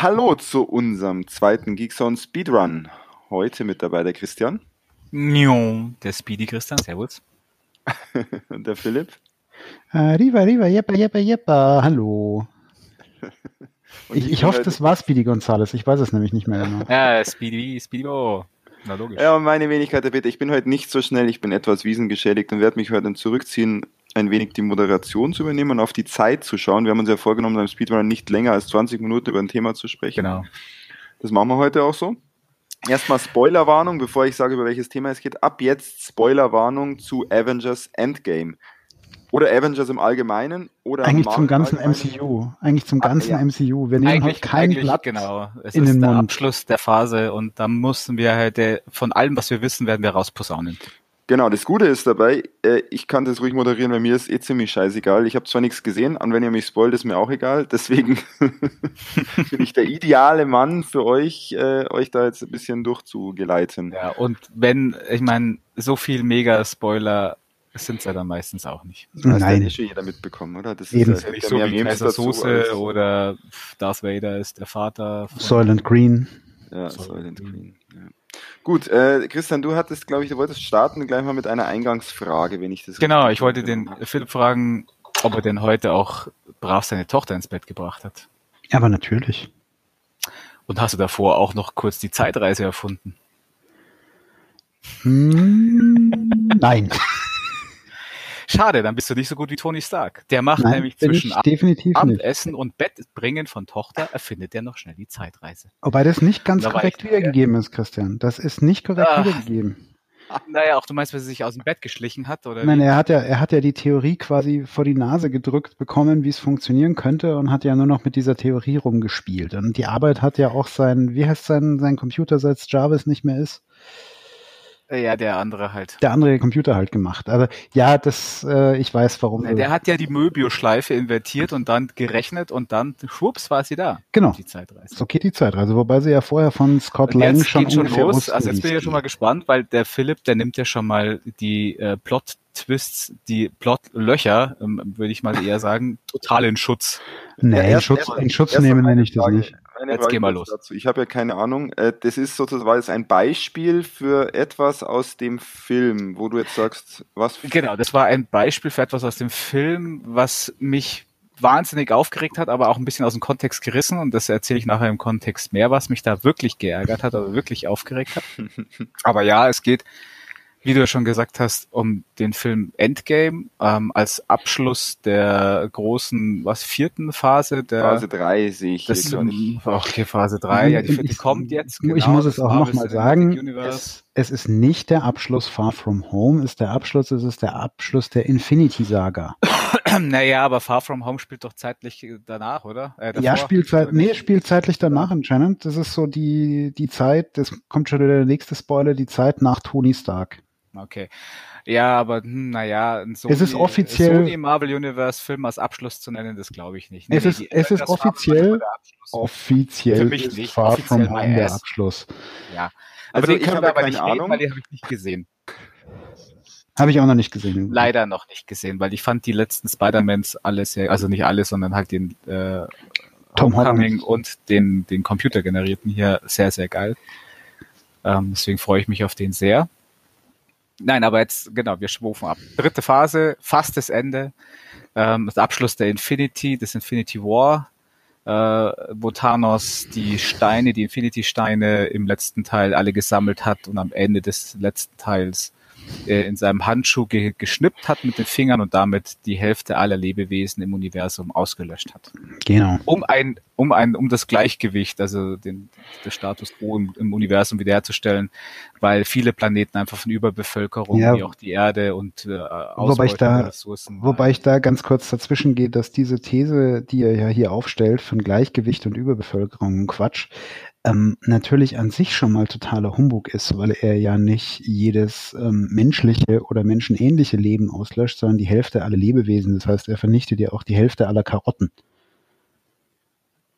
Hallo zu unserem zweiten Geekzone Speedrun. Heute mit dabei der Christian. Der Speedy Christian, servus. Und der Philipp. Riva, Riva, jeppa, jeppa, jeppa, hallo. ich, ich hoffe, das war Speedy Gonzales. Ich weiß es nämlich nicht mehr genau. Ja, Speedy, Speedy, oh. Na logisch. Ja, und meine Wenigkeit, der Bitte, ich bin heute nicht so schnell, ich bin etwas wiesengeschädigt und werde mich heute zurückziehen ein wenig die Moderation zu übernehmen und auf die Zeit zu schauen. Wir haben uns ja vorgenommen, beim Speedrun nicht länger als 20 Minuten über ein Thema zu sprechen. Genau. Das machen wir heute auch so. Erstmal Spoilerwarnung, bevor ich sage, über welches Thema es geht. Ab jetzt Spoilerwarnung zu Avengers Endgame. Oder Avengers im Allgemeinen oder eigentlich zum ganzen MCU. Eigentlich zum ah, ganzen ah, ja. MCU. Wir nehmen halt kein Blatt genau. Es in ist den der Mund. Abschluss der Phase und da mussten wir halt äh, von allem, was wir wissen, werden wir rausposaunen. Genau, das Gute ist dabei, äh, ich kann das ruhig moderieren, weil mir ist eh ziemlich scheißegal. Ich habe zwar nichts gesehen, und wenn ihr mich spoilt, ist mir auch egal. Deswegen bin ich der ideale Mann für euch, äh, euch da jetzt ein bisschen durchzugeleiten. Ja, und wenn, ich meine, so viel Mega-Spoiler sind es ja dann meistens auch nicht. Das Nein. hat ja schon jeder mitbekommen, oder? Das Eben. ist ja nicht so wie Kaiser Soße oder Darth Vader ist der Vater. Von Soylent Green. Ja, Soylent Green. Ja. Gut, äh, Christian, du hattest, glaube ich, du wolltest starten gleich mal mit einer Eingangsfrage, wenn ich das. Genau, ich wollte den Philipp fragen, ob er denn heute auch brav seine Tochter ins Bett gebracht hat. Aber natürlich. Und hast du davor auch noch kurz die Zeitreise erfunden? Hm, nein. Schade, dann bist du nicht so gut wie Tony Stark. Der macht Nein, nämlich zwischen Abendessen und Bettbringen von Tochter, erfindet er noch schnell die Zeitreise. Wobei das nicht ganz da korrekt wiedergegeben ist, Christian. Das ist nicht korrekt Ach. wiedergegeben. Naja, auch du meinst, weil sie sich aus dem Bett geschlichen hat, oder? Nein, wie? er hat ja, er hat ja die Theorie quasi vor die Nase gedrückt bekommen, wie es funktionieren könnte und hat ja nur noch mit dieser Theorie rumgespielt. Und die Arbeit hat ja auch sein, wie heißt sein, sein Computer, seit Jarvis nicht mehr ist? Ja, der andere halt. Der andere Computer halt gemacht. Aber ja, das, äh, ich weiß warum. Ja, der hat ja die Möbio-Schleife invertiert und dann gerechnet und dann, schwupps, war sie da. Genau. Die Zeitreise. So geht die Zeitreise, wobei sie ja vorher von Scott Lang schon, schon los. Wusste, also jetzt bin ich ja schon mal gespannt, weil der Philipp, der nimmt ja schon mal die äh, Plot Twists, die Plotlöcher, ähm, würde ich mal eher sagen, total in Schutz. Nee, in Schutz, in Schutz nehmen nenne ich das nicht eine Jetzt gehen wir los. Dazu. Ich habe ja keine Ahnung. Äh, das ist sozusagen ein Beispiel für etwas aus dem Film, wo du jetzt sagst, was. Genau, das war ein Beispiel für etwas aus dem Film, was mich wahnsinnig aufgeregt hat, aber auch ein bisschen aus dem Kontext gerissen und das erzähle ich nachher im Kontext mehr, was mich da wirklich geärgert hat, aber wirklich aufgeregt hat. aber ja, es geht wie du schon gesagt hast, um den Film Endgame ähm, als Abschluss der großen, was, vierten Phase der Phase 3 sehe ich das, hier nicht. Okay, Phase 3, ja, die vierte ich, kommt jetzt. Genau, ich muss es auch nochmal sagen, es, es, ist nicht der Abschluss Far From Home, ist der Abschluss, es ist der Abschluss der Infinity Saga. naja, aber Far From Home spielt doch zeitlich danach, oder? Äh, ja, spielt, zeit, nee, spielt zeitlich danach anscheinend. Das ist so die, die Zeit, das kommt schon wieder der nächste Spoiler, die Zeit nach Tony Stark. Okay. Ja, aber hm, naja, so es ist offiziell Sony Marvel Universe Film als Abschluss zu nennen, das glaube ich nicht. Nee, es ist, die, es ist offiziell offiziell für mich nicht Far From Home der Abschluss. Ja. Aber also den können wir aber nicht Ahnung. reden, weil den habe ich nicht gesehen. Habe ich auch noch nicht gesehen. Leider noch nicht gesehen, weil ich fand die letzten Spider-Mans alle sehr, also nicht alle, sondern halt den äh, Tom Homecoming und den, den computergenerierten hier sehr, sehr geil. Ähm, deswegen freue ich mich auf den sehr. Nein, aber jetzt, genau, wir schwufen ab. Dritte Phase, fast das Ende. Ähm, das Abschluss der Infinity, des Infinity War, äh, wo Thanos die Steine, die Infinity-Steine im letzten Teil alle gesammelt hat und am Ende des letzten Teils äh, in seinem Handschuh ge geschnippt hat mit den Fingern und damit die Hälfte aller Lebewesen im Universum ausgelöscht hat. Genau. Um ein, um ein, um das Gleichgewicht, also den, der Status quo im, im Universum wiederherzustellen, weil viele Planeten einfach von Überbevölkerung, ja. wie auch die Erde und äh, wobei ich da, Ressourcen. Wobei ich da ganz kurz dazwischen gehe, dass diese These, die er ja hier aufstellt, von Gleichgewicht und Überbevölkerung Quatsch ähm, natürlich an sich schon mal totaler Humbug ist, weil er ja nicht jedes ähm, menschliche oder menschenähnliche Leben auslöscht, sondern die Hälfte aller Lebewesen. Das heißt, er vernichtet ja auch die Hälfte aller Karotten.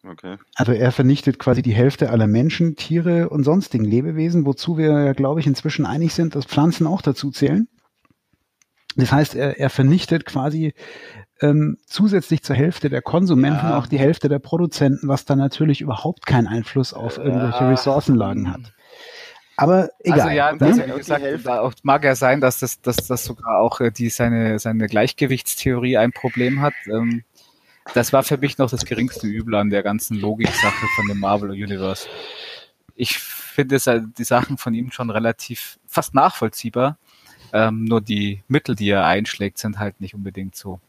Okay. Also er vernichtet quasi die Hälfte aller Menschen, Tiere und sonstigen Lebewesen, wozu wir ja, glaube ich, inzwischen einig sind, dass Pflanzen auch dazu zählen. Das heißt, er, er vernichtet quasi ähm, zusätzlich zur Hälfte der Konsumenten Ja. auch die Hälfte der Produzenten, was dann natürlich überhaupt keinen Einfluss auf irgendwelche Ja. Ressourcenlagen hat. Aber egal. Also ja, die gesagt, auch, mag ja sein, dass das, dass das sogar auch äh, die seine seine Gleichgewichtstheorie ein Problem hat. Ähm, das war für mich noch das geringste Übel an der ganzen Logiksache von dem Marvel Universe. Ich finde äh, die Sachen von ihm schon relativ fast nachvollziehbar. Ähm, nur die Mittel, die er einschlägt, sind halt nicht unbedingt so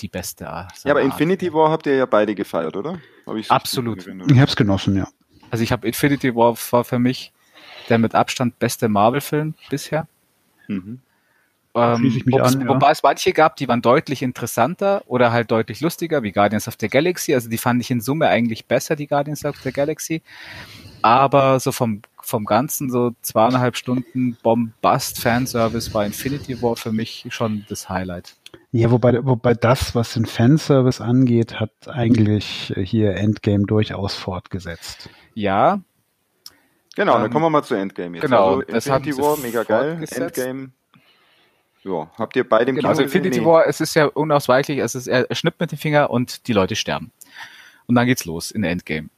die beste Art. Ja, aber Infinity War habt ihr ja beide gefeiert, oder? Absolut. ich habe es genossen, ja. Also ich habe Infinity War war für mich der mit Abstand beste Marvel-Film bisher. Mhm. Ähm, ich mich wob's- an, ja. Wobei es manche gab, die waren deutlich interessanter oder halt deutlich lustiger, wie Guardians of the Galaxy. Also die fand ich in Summe eigentlich besser, die Guardians of the Galaxy. Aber so vom, vom Ganzen, so zweieinhalb Stunden Bombast-Fanservice war Infinity War für mich schon das Highlight. Ja, wobei, wobei das, was den Fanservice angeht, hat eigentlich äh, hier Endgame durchaus fortgesetzt. Ja, Genau, dann Ähm, kommen wir mal zu Endgame jetzt. genau, also das Infinity War, mega geil. Endgame. Ja, habt ihr beide im genau. Also Kino? Infinity Nee. War, es ist ja unausweichlich, es ist, er, schnippt mit dem Finger und die Leute sterben. Und dann geht's los in Endgame.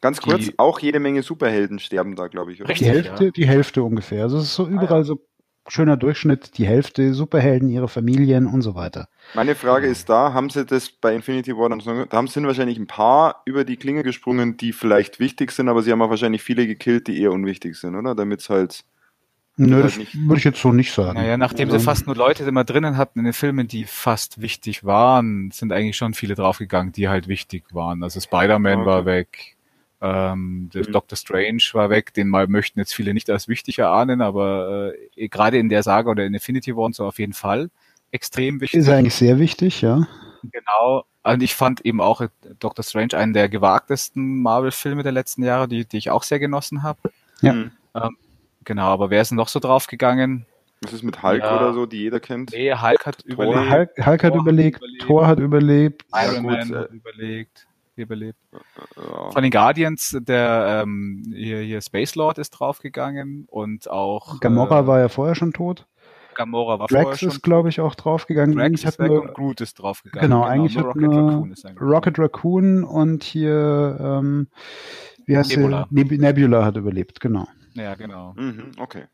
Ganz kurz, die- auch jede Menge Superhelden sterben da, glaube ich. Oder? Richtig. Die ja. Hälfte, die Hälfte ungefähr. Also es ist so überall ja. so schöner Durchschnitt, die Hälfte Superhelden, ihre Familien und so weiter. Meine Frage ist da, haben sie das bei Infinity War da haben sind wahrscheinlich ein paar über die Klinge gesprungen, die vielleicht wichtig sind, aber sie haben auch wahrscheinlich viele gekillt, die eher unwichtig sind, oder? Damit es halt, Nö, halt das nicht- würde ich jetzt so nicht sagen. Naja, nachdem Also, sie fast nur Leute immer drinnen hatten in den Filmen, die fast wichtig waren, sind eigentlich schon viele draufgegangen, die halt wichtig waren. Also Spider-Man Okay. war weg, ähm, Mhm. Doctor Strange war weg, den mal möchten jetzt viele nicht als wichtig erahnen, aber äh, gerade in der Saga oder in Infinity War und so auf jeden Fall extrem wichtig. Ist eigentlich sehr wichtig, ja. Genau. Und ich fand eben auch äh, Doctor Strange einen der gewagtesten Marvel-Filme der letzten Jahre, die, die ich auch sehr genossen habe. Ja. Hm. Genau, aber wer ist denn noch so draufgegangen? was ist mit Hulk Ja. oder so, die jeder kennt? Nee, Hulk hat Thor. überlebt. Hulk, Hulk hat Thor hat überlegt, überlebt. Thor hat überlebt. Iron gut, Man äh, hat überlegt, überlebt. Ja. Von den Guardians, der ähm, hier, hier Space Lord ist draufgegangen und auch Gamora äh, war ja vorher schon tot. Gamora war vorher Drax schon. ist, glaube ich, auch draufgegangen. Drax ist weg nur und Groot ist draufgegangen. Genau, eigentlich nur hat Rocket nur Raccoon ist eigentlich. Rocket Raccoon und hier, ähm, wie heißt Nebula. sie? Neb Nebula hat überlebt, genau. Ja, genau. Mhm, okay.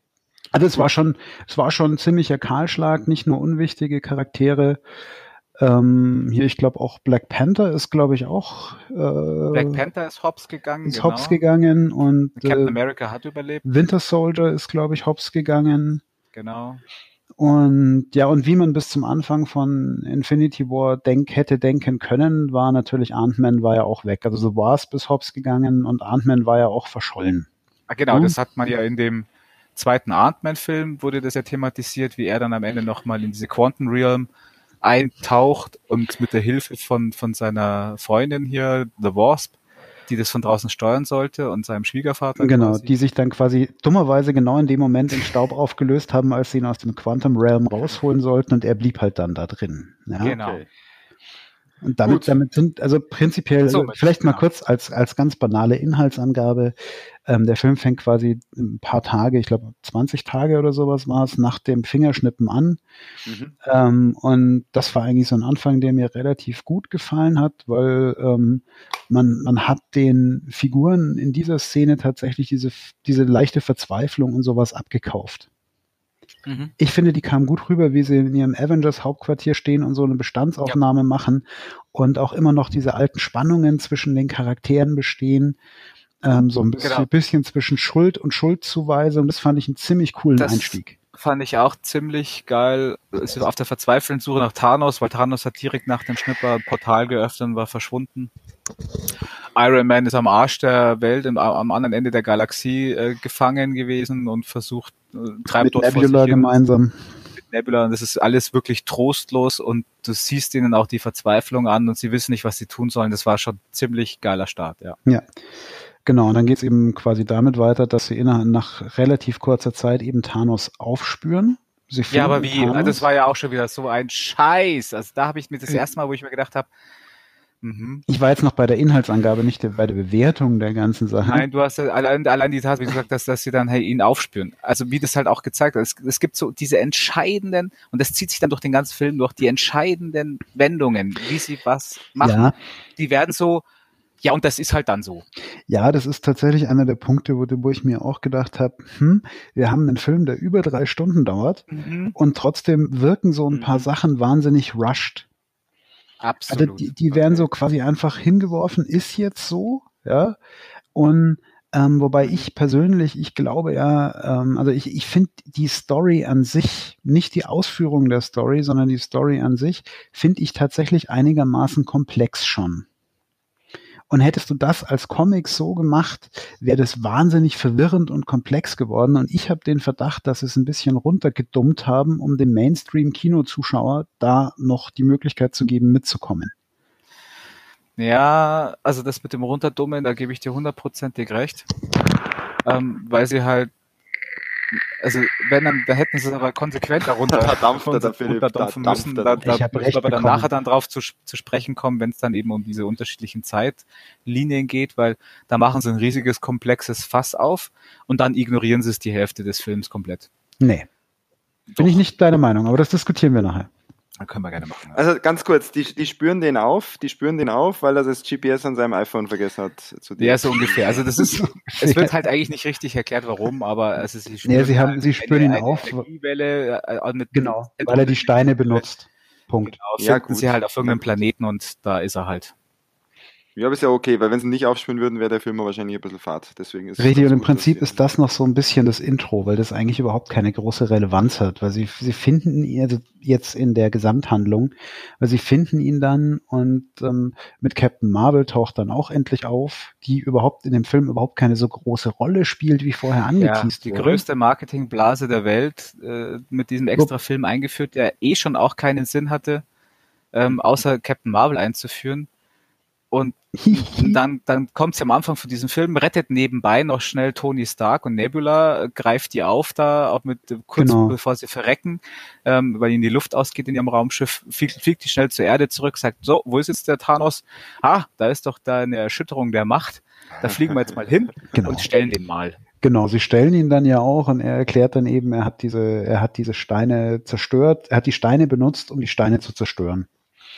Also es war schon, es war schon ein ziemlicher Kahlschlag, nicht nur unwichtige Charaktere. Ähm, hier, ich glaube auch Black Panther ist, glaube ich, auch äh, Black Panther ist hops gegangen. ist genau. hops gegangen und Captain äh, America hat überlebt. Winter Soldier ist, glaube ich, hops gegangen. Genau. Und ja, und wie man bis zum Anfang von Infinity War denk, hätte denken können, war natürlich Ant-Man war ja auch weg. Also The Wasp ist hops gegangen und Ant-Man war ja auch verschollen. Ah, genau, Mhm. das hat man ja in dem zweiten Ant-Man-Film, wurde das ja thematisiert, wie er dann am Ende nochmal in diese Quantum Realm eintaucht und mit der Hilfe von, von seiner Freundin hier, The Wasp, die das von draußen steuern sollte und seinem Schwiegervater. Genau, quasi. die sich dann quasi dummerweise genau in dem Moment in Staub aufgelöst haben, als sie ihn aus dem Quantum Realm rausholen sollten und er blieb halt dann da drin. Ja? Genau. Okay. Und damit, Gut. damit sind, also prinzipiell, So, also vielleicht mal genau. kurz als, als ganz banale Inhaltsangabe. Ähm, der Film fängt quasi ein paar Tage, ich glaube 20 Tage oder sowas war es, nach dem Fingerschnippen an. Mhm. Ähm, und das war eigentlich so ein Anfang, der mir relativ gut gefallen hat, weil ähm, man, man hat den Figuren in dieser Szene tatsächlich diese, diese leichte Verzweiflung und sowas abgekauft. Mhm. Ich finde, die kam gut rüber, wie sie in ihrem Avengers-Hauptquartier stehen und so eine Bestandsaufnahme machen und auch immer noch diese alten Spannungen zwischen den Charakteren bestehen. Ähm, so ein bisschen, Genau. bisschen zwischen Schuld und Schuldzuweisung. Das fand ich einen ziemlich coolen Das- Einstieg. Fand ich auch ziemlich geil. Es ist auf der verzweifelnden Suche nach Thanos, weil Thanos hat direkt nach dem Schnipper ein Portal geöffnet und war verschwunden. Iron Man ist am Arsch der Welt, im, am anderen Ende der Galaxie äh, gefangen gewesen und versucht, äh, treibt Mit dort Nebula gemeinsam. mit Nebula und das ist alles wirklich trostlos und du siehst ihnen auch die Verzweiflung an und sie wissen nicht, was sie tun sollen. Das war schon ziemlich geiler Start, ja. Genau, und dann geht es eben quasi damit weiter, dass sie innerhalb nach relativ kurzer Zeit eben Thanos aufspüren. Ja, aber wie? Thanos. Das war ja auch schon wieder so ein Scheiß. Also da habe ich mir das erste Mal, wo ich mir gedacht habe, mhm. Ich war jetzt noch bei der Inhaltsangabe, nicht bei der Bewertung der ganzen Sache. Nein, du hast ja allein, allein die Tatsache, gesagt, dass, dass sie dann hey, ihn aufspüren. Also wie das halt auch gezeigt hat. Es, es gibt so diese entscheidenden, und das zieht sich dann durch den ganzen Film durch, die entscheidenden Wendungen, wie sie was machen. Ja, Die werden so, ja, und das ist halt dann so. ja, das ist tatsächlich einer der Punkte, wo, wo ich mir auch gedacht habe, hm, wir haben einen Film, der über drei Stunden dauert und trotzdem wirken so ein paar Mhm. Sachen wahnsinnig rushed. Also Absolut. die, die werden so quasi einfach hingeworfen, ist jetzt so, ja. Und ähm, wobei ich persönlich, ich glaube ja, ähm, also ich, ich finde die Story an sich, nicht die Ausführung der Story, sondern die Story an sich, finde ich tatsächlich einigermaßen komplex schon. Und hättest du das als Comic so gemacht, wäre das wahnsinnig verwirrend und komplex geworden. Und ich habe den Verdacht, dass sie es ein bisschen runtergedummt haben, um dem Mainstream-Kinozuschauer da noch die Möglichkeit zu geben, mitzukommen. Ja, also das mit dem Runterdummen, da gebe ich dir hundertprozentig recht. Ähm, weil sie halt, also wenn dann, da hätten sie es aber konsequenter runter, Da dampft er, Philipp, runterdampfen da müssen. Da, da Ich hab müssen recht wir aber dann nachher dann drauf zu, zu sprechen kommen, wenn es dann eben um diese unterschiedlichen Zeitlinien geht, weil da machen sie ein riesiges, komplexes Fass auf und dann ignorieren sie es die Hälfte des Films komplett. Nee. Bin ich nicht deiner Meinung, aber das diskutieren wir nachher. Können wir gerne machen. Also ganz kurz, die, die spüren den auf, die spüren den auf, weil er das GPS an seinem iPhone vergessen hat zu dir. Ja, so ungefähr. Also das ist, es wird halt eigentlich nicht richtig erklärt, warum, aber es ist, sie Nee, sie haben- halt sie spüren ihn auf. Energiewelle, äh, mit, Genau, weil er die Steine benutzt. Punkt. Genau, Ja, finden gut. sie halt auf irgendeinem Ja. Planeten und da ist er halt. Ja, aber ist ja okay, weil wenn sie nicht aufspüren würden, wäre der Film wahrscheinlich ein bisschen fad. Deswegen ist es Richtig, und im gut, Prinzip ist das noch so ein bisschen das Intro, weil das eigentlich überhaupt keine große Relevanz hat, weil sie, sie finden ihn also jetzt in der Gesamthandlung, weil sie finden ihn dann und ähm, mit Captain Marvel taucht dann auch endlich auf, die überhaupt in dem Film überhaupt keine so große Rolle spielt, wie vorher Ja, angeteased die wurde. größte Marketingblase der Welt äh, mit diesem extra Film eingeführt, der eh schon auch keinen Sinn hatte, ähm, außer Captain Marvel einzuführen. Und dann, dann kommt sie am Anfang von diesem Film, rettet nebenbei noch schnell Tony Stark und Nebula, äh, greift die auf da, auch mit äh, kurz Genau. bevor sie verrecken, ähm, weil ihnen die Luft ausgeht in ihrem Raumschiff, fliegt, fliegt die schnell zur Erde zurück, sagt, so, wo ist jetzt der Thanos? Ah, da ist doch da eine Erschütterung der Macht. Da fliegen wir jetzt mal hin Genau. und stellen den mal. Genau, sie stellen ihn dann ja auch und er erklärt dann eben, er hat diese, er hat diese Steine zerstört, er hat die Steine benutzt, um die Steine zu zerstören.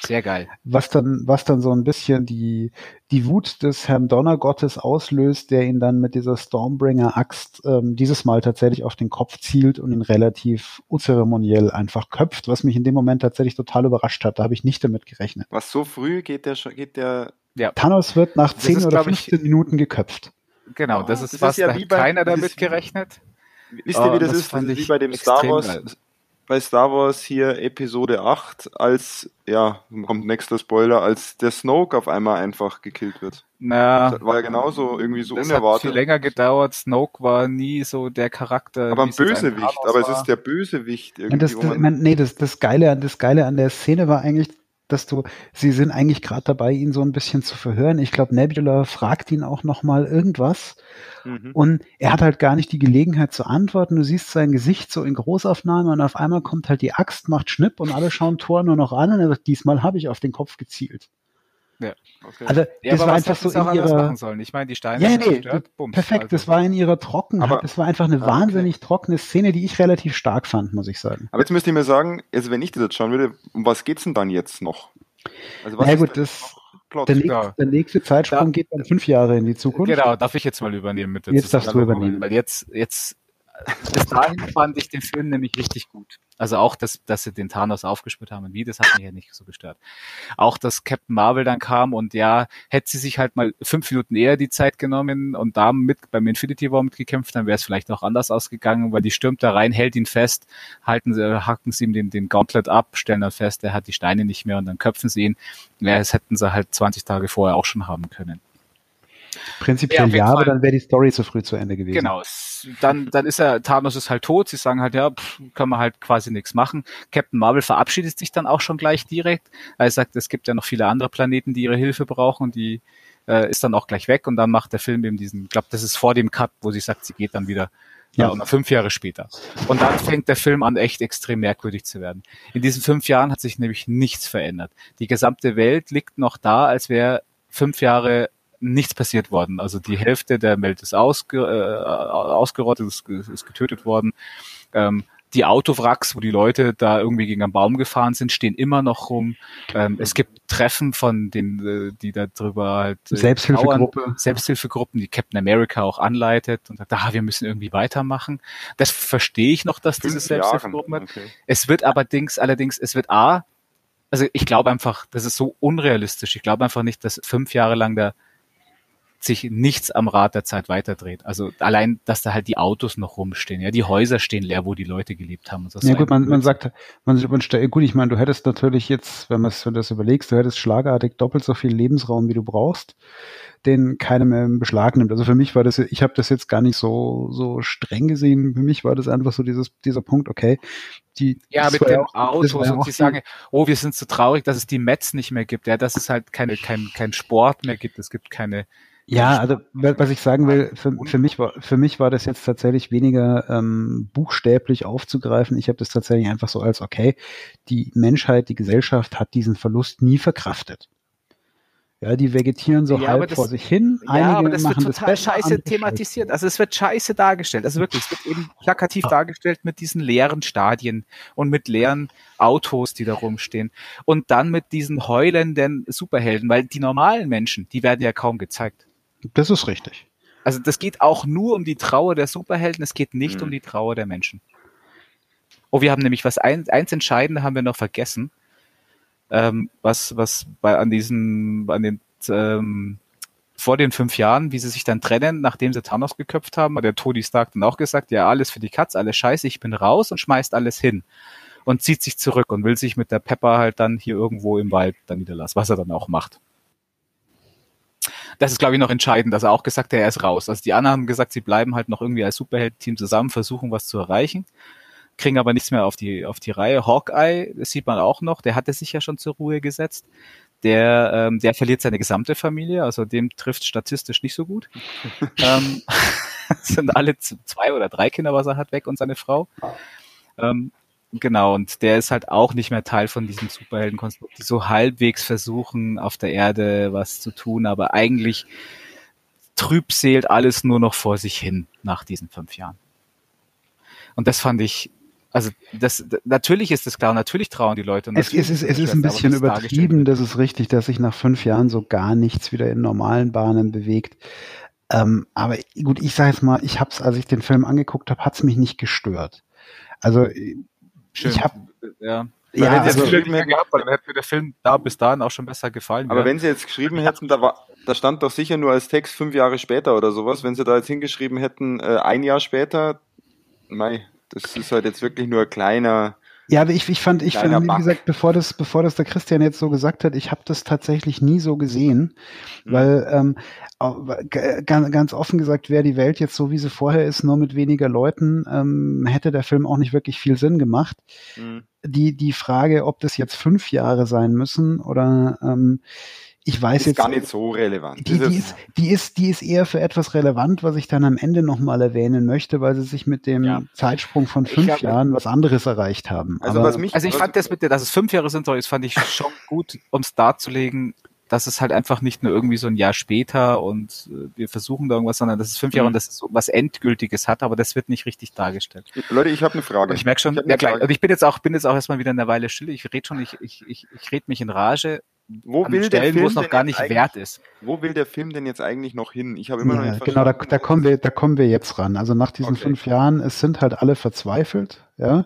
Sehr geil. Was dann, was dann so ein bisschen die, die Wut des Herrn Donnergottes auslöst, der ihn dann mit dieser Stormbringer-Axt ähm, dieses Mal tatsächlich auf den Kopf zielt und ihn relativ unzeremoniell einfach köpft, was mich in dem Moment tatsächlich total überrascht hat. Da habe ich nicht damit gerechnet. Was so früh geht der schon, geht der. Thanos wird nach Das 10 ist, oder glaub ich, 15 Minuten geköpft. Genau, das ist das was, ist ja da wie hat bei- keiner damit gerechnet. Wisst ihr, wie das, das ist? Das ist wie bei dem Star Wars. geil. Bei Star Wars hier Episode 8, als, ja, kommt nächster Spoiler, als der Snoke auf einmal einfach gekillt wird. Na, Das war ja genauso irgendwie so das hat viel unerwartet. länger gedauert. Snoke war nie so der Charakter. Aber ein Bösewicht, aber es ist der Bösewicht irgendwie. Das, das, man, nee, das, das Geile, das Geile an der Szene war eigentlich, dass du, sie sind eigentlich gerade dabei, ihn so ein bisschen zu verhören. Ich glaube, Nebula fragt ihn auch noch mal irgendwas Mhm. und er hat halt gar nicht die Gelegenheit zu antworten. Du siehst sein Gesicht so in Großaufnahme und auf einmal kommt halt die Axt, macht Schnipp und alle schauen Thor nur noch an und er sagt, diesmal habe ich auf den Kopf gezielt. Okay. Also Ja, das aber war was einfach so in ihrer machen sollen. Ich meine, die Steine Ja, sind nee, zerstört, bums. perfekt. Also, Das war in ihrer Trockenheit. Aber- Das war einfach eine Ah, okay. wahnsinnig trockene Szene, die ich relativ stark fand, muss ich sagen. Aber jetzt müsst ihr mir sagen, also wenn ich das jetzt schauen würde, um was geht's denn dann jetzt noch? Also Na ja, ist gut, das- Plot? Der, nächste, Ja. der nächste Zeitsprung geht dann fünf Jahre in die Zukunft. Genau, darf ich jetzt mal übernehmen mit der Jetzt darfst du übernehmen. Weil jetzt, jetzt, bis dahin fand ich den Film nämlich richtig gut. Also auch, dass, dass sie den Thanos aufgespürt haben und wie, das hat mich ja nicht so gestört. Auch, dass Captain Marvel dann kam und ja, hätte sie sich halt mal fünf Minuten eher die Zeit genommen und da mit beim Infinity War mitgekämpft, dann wäre es vielleicht auch anders ausgegangen, weil die stürmt da rein, hält ihn fest, halten sie, hacken sie ihm den, den Gauntlet ab, stellen dann fest, er hat die Steine nicht mehr und dann köpfen sie ihn. Ja, das hätten sie halt 20 Tage vorher auch schon haben können. Ja, Prinzipiell ja, jeden aber dann wäre die Story zu früh zu Ende gewesen. Genau. Dann, dann ist er, Thanos ist halt tot. Sie sagen halt, ja, pff, können wir halt quasi nichts machen. Captain Marvel verabschiedet sich dann auch schon gleich direkt. Er sagt, es gibt ja noch viele andere Planeten, die ihre Hilfe brauchen und die äh, ist dann auch gleich weg und dann macht der Film eben diesen, ich glaube, das ist vor dem Cut, wo sie sagt, sie geht dann wieder ja, und fünf Jahre später. Und dann fängt der Film an, echt extrem merkwürdig zu werden. In diesen fünf Jahren hat sich nämlich nichts verändert. Die gesamte Welt liegt noch da, als wäre fünf Jahre nichts passiert worden. Also die Hälfte der Welt ist ausge, äh, ausgerottet, ist, ist getötet worden. Ähm, die Autowracks, wo die Leute da irgendwie gegen einen Baum gefahren sind, stehen immer noch rum. Ähm, es gibt Treffen von den, äh, die da drüber halt äh, Selbsthilfegruppe. Dauern, Selbsthilfegruppen, die Captain America auch anleitet und sagt, ah, wir müssen irgendwie weitermachen. Das verstehe ich noch, dass diese Selbsthilfegruppen hat. Okay. Es wird allerdings, allerdings, es wird A, also ich glaube einfach, das ist so unrealistisch. Ich glaube einfach nicht, dass fünf Jahre lang der sich nichts am Rad der Zeit weiterdreht. Also allein, dass da halt die Autos noch rumstehen, ja, die Häuser stehen leer, wo die Leute gelebt haben. ja gut, man, man sagt, man, man gut, ich meine, du hättest natürlich jetzt, wenn man wenn du das überlegst, du hättest schlagartig doppelt so viel Lebensraum, wie du brauchst, den keiner mehr in Beschlag nimmt. Also für mich war das, ich habe das jetzt gar nicht so so streng gesehen. Für mich war das einfach so dieses dieser Punkt, okay, die ja mit den auch, Autos und die sagen, oh, wir sind so traurig, dass es die Mets nicht mehr gibt, ja, dass es halt keine kein kein Sport mehr gibt, es gibt keine ja, also was ich sagen will, für, für, mich war für mich war das jetzt tatsächlich weniger ähm, buchstäblich aufzugreifen. Ich habe das tatsächlich einfach so als okay, die Menschheit, die Gesellschaft hat diesen Verlust nie verkraftet. Ja, die vegetieren so ja, halb das, vor sich hin. Einige ja, aber das wird total das scheiße thematisiert. Also es wird scheiße dargestellt. Also wirklich, es wird eben plakativ ah. dargestellt mit diesen leeren Stadien und mit leeren Autos, die da rumstehen. Und dann mit diesen heulenden Superhelden, weil die normalen Menschen, die werden ja kaum gezeigt. Das ist richtig. Also das geht auch nur um die Trauer der Superhelden, es geht nicht mhm. um die Trauer der Menschen. Oh, wir haben nämlich was eins, eins Entscheidende haben wir noch vergessen, ähm, was was bei an diesen an den ähm, vor den fünf Jahren, wie sie sich dann trennen, nachdem sie Thanos geköpft haben, hat der Tony Stark dann auch gesagt, ja, alles für die Katz, alles scheiße, ich bin raus und schmeißt alles hin und zieht sich zurück und will sich mit der Pepper halt dann hier irgendwo im Wald dann niederlassen, was er dann auch macht das ist, glaube ich, noch entscheidend, dass er auch gesagt hat, er ist raus. Also die anderen haben gesagt, sie bleiben halt noch irgendwie als Superheld-Team zusammen, versuchen was zu erreichen, kriegen aber nichts mehr auf die, auf die Reihe. Hawkeye, das sieht man auch noch, der hatte sich ja schon zur Ruhe gesetzt. Der, ähm, der verliert seine gesamte Familie, also dem trifft statistisch nicht so gut. ähm, sind alle zwei oder drei Kinder, was er hat, weg und seine Frau. Ähm, Genau, und der ist halt auch nicht mehr Teil von diesem Superheldenkonstrukt, die so halbwegs versuchen, auf der Erde was zu tun, aber eigentlich trübsehlt alles nur noch vor sich hin nach diesen fünf Jahren. Und das fand ich, also das natürlich ist es klar, natürlich trauen die Leute. Es, es, ist, es ist ein bisschen übertrieben, das ist richtig, dass sich nach fünf Jahren so gar nichts wieder in normalen Bahnen bewegt. Ähm, aber gut, ich sage jetzt mal, ich habe es, als ich den Film angeguckt habe, hat es mich nicht gestört. Also Schön. Ich hab, ja. Ja, hätte also, geschrieben hätten, gehabt, dann hätte mir der Film da bis dahin auch schon besser gefallen. Aber ja. wenn sie jetzt geschrieben hätten, da war, da stand doch sicher nur als Text fünf Jahre später oder sowas. Wenn sie da jetzt hingeschrieben hätten, äh, ein Jahr später, mei, das ist halt jetzt wirklich nur ein kleiner, ja, aber ich, ich fand, ich fand, wie gesagt, bevor das, bevor das der Christian jetzt so gesagt hat, ich habe das tatsächlich nie so gesehen, mhm. weil ähm, ganz, ganz offen gesagt, wäre die Welt jetzt so, wie sie vorher ist, nur mit weniger Leuten, ähm, hätte der Film auch nicht wirklich viel Sinn gemacht. Mhm. Die, die Frage, ob das jetzt fünf Jahre sein müssen oder ähm, ich weiß ist jetzt gar nicht so relevant. Die, die, ist, die, ist, die ist eher für etwas relevant, was ich dann am Ende nochmal erwähnen möchte, weil sie sich mit dem ja. Zeitsprung von fünf hab, Jahren was anderes erreicht haben. Also, Aber, was mich, also ich fand das mit der, dass es fünf Jahre sind, das fand ich schon gut, um es darzulegen, dass es halt einfach nicht nur irgendwie so ein Jahr später und äh, wir versuchen da irgendwas, sondern dass es fünf Jahre mhm. und dass es so was Endgültiges hat, aber das wird nicht richtig dargestellt. Leute, ich habe eine Frage. Ich merke schon, ich ja gleich, und ich bin jetzt auch, bin jetzt auch erstmal wieder eine Weile still. Ich rede schon, ich, ich, ich, ich rede mich in Rage wo will Stellen, der Film wo es noch gar nicht wert ist. Wo will der Film denn jetzt eigentlich noch hin? Ich habe immer ja, noch nicht Genau, da, da, kommen wir, da kommen wir jetzt ran. Also nach diesen okay. fünf Jahren, es sind halt alle verzweifelt, ja.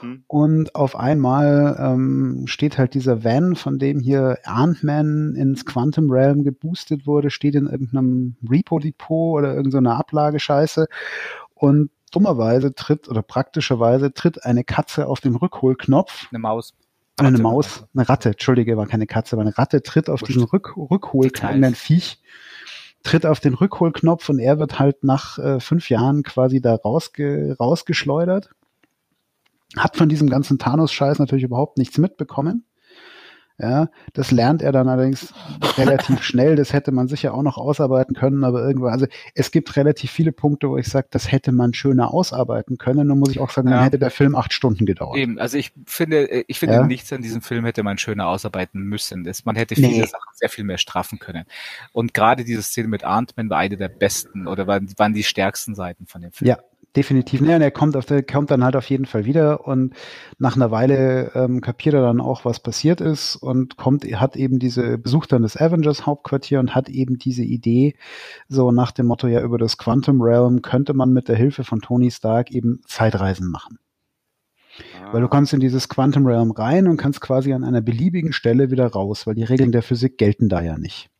Hm. Und auf einmal ähm, steht halt dieser Van, von dem hier Ant-Man ins Quantum Realm geboostet wurde, steht in irgendeinem Repo-Depot oder irgendeiner Ablagescheiße. Und dummerweise tritt oder praktischerweise tritt eine Katze auf den Rückholknopf. Eine Maus eine Maus, eine Ratte, Entschuldige, war keine Katze, aber eine Ratte tritt auf diesen Rück, Rückholknopf, Viech, tritt auf den Rückholknopf und er wird halt nach äh, fünf Jahren quasi da rausge, rausgeschleudert. Hat von diesem ganzen Thanos-Scheiß natürlich überhaupt nichts mitbekommen. Ja, das lernt er dann allerdings relativ schnell. Das hätte man sicher auch noch ausarbeiten können, aber irgendwann, also es gibt relativ viele Punkte, wo ich sage, das hätte man schöner ausarbeiten können. Nun muss ich auch sagen, ja. dann hätte der Film acht Stunden gedauert. Eben, also ich finde, ich finde ja. nichts an diesem Film hätte man schöner ausarbeiten müssen. Das, man hätte viele nee. Sachen sehr viel mehr straffen können. Und gerade diese Szene mit Ant-Man war eine der besten oder waren, waren die stärksten Seiten von dem Film. Ja, definitiv. Nee, und er kommt, auf der, kommt dann halt auf jeden Fall wieder und nach einer Weile ähm, kapiert er dann auch, was passiert ist und kommt, hat eben diese, besucht dann das Avengers Hauptquartier und hat eben diese Idee, so nach dem Motto, ja, über das Quantum Realm könnte man mit der Hilfe von Tony Stark eben Zeitreisen machen. Ah. Weil du kommst in dieses Quantum Realm rein und kannst quasi an einer beliebigen Stelle wieder raus, weil die Regeln der Physik gelten da ja nicht.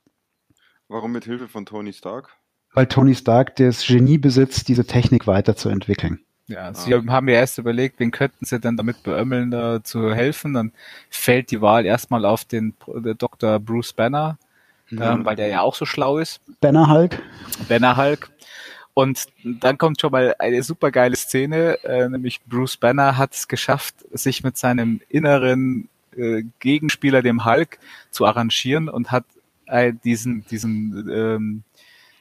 Warum mit Hilfe von Tony Stark? Weil Tony Stark das Genie besitzt, diese Technik weiterzuentwickeln. Ja, sie ah. haben ja erst überlegt, wen könnten sie denn damit beömmeln, da zu helfen. Dann fällt die Wahl erstmal auf den Dr. Bruce Banner, ja. ähm, weil der ja auch so schlau ist. Banner Hulk. Banner Hulk. Und dann kommt schon mal eine super geile Szene, äh, nämlich Bruce Banner hat es geschafft, sich mit seinem inneren äh, Gegenspieler, dem Hulk, zu arrangieren und hat äh, diesen, diesen ähm,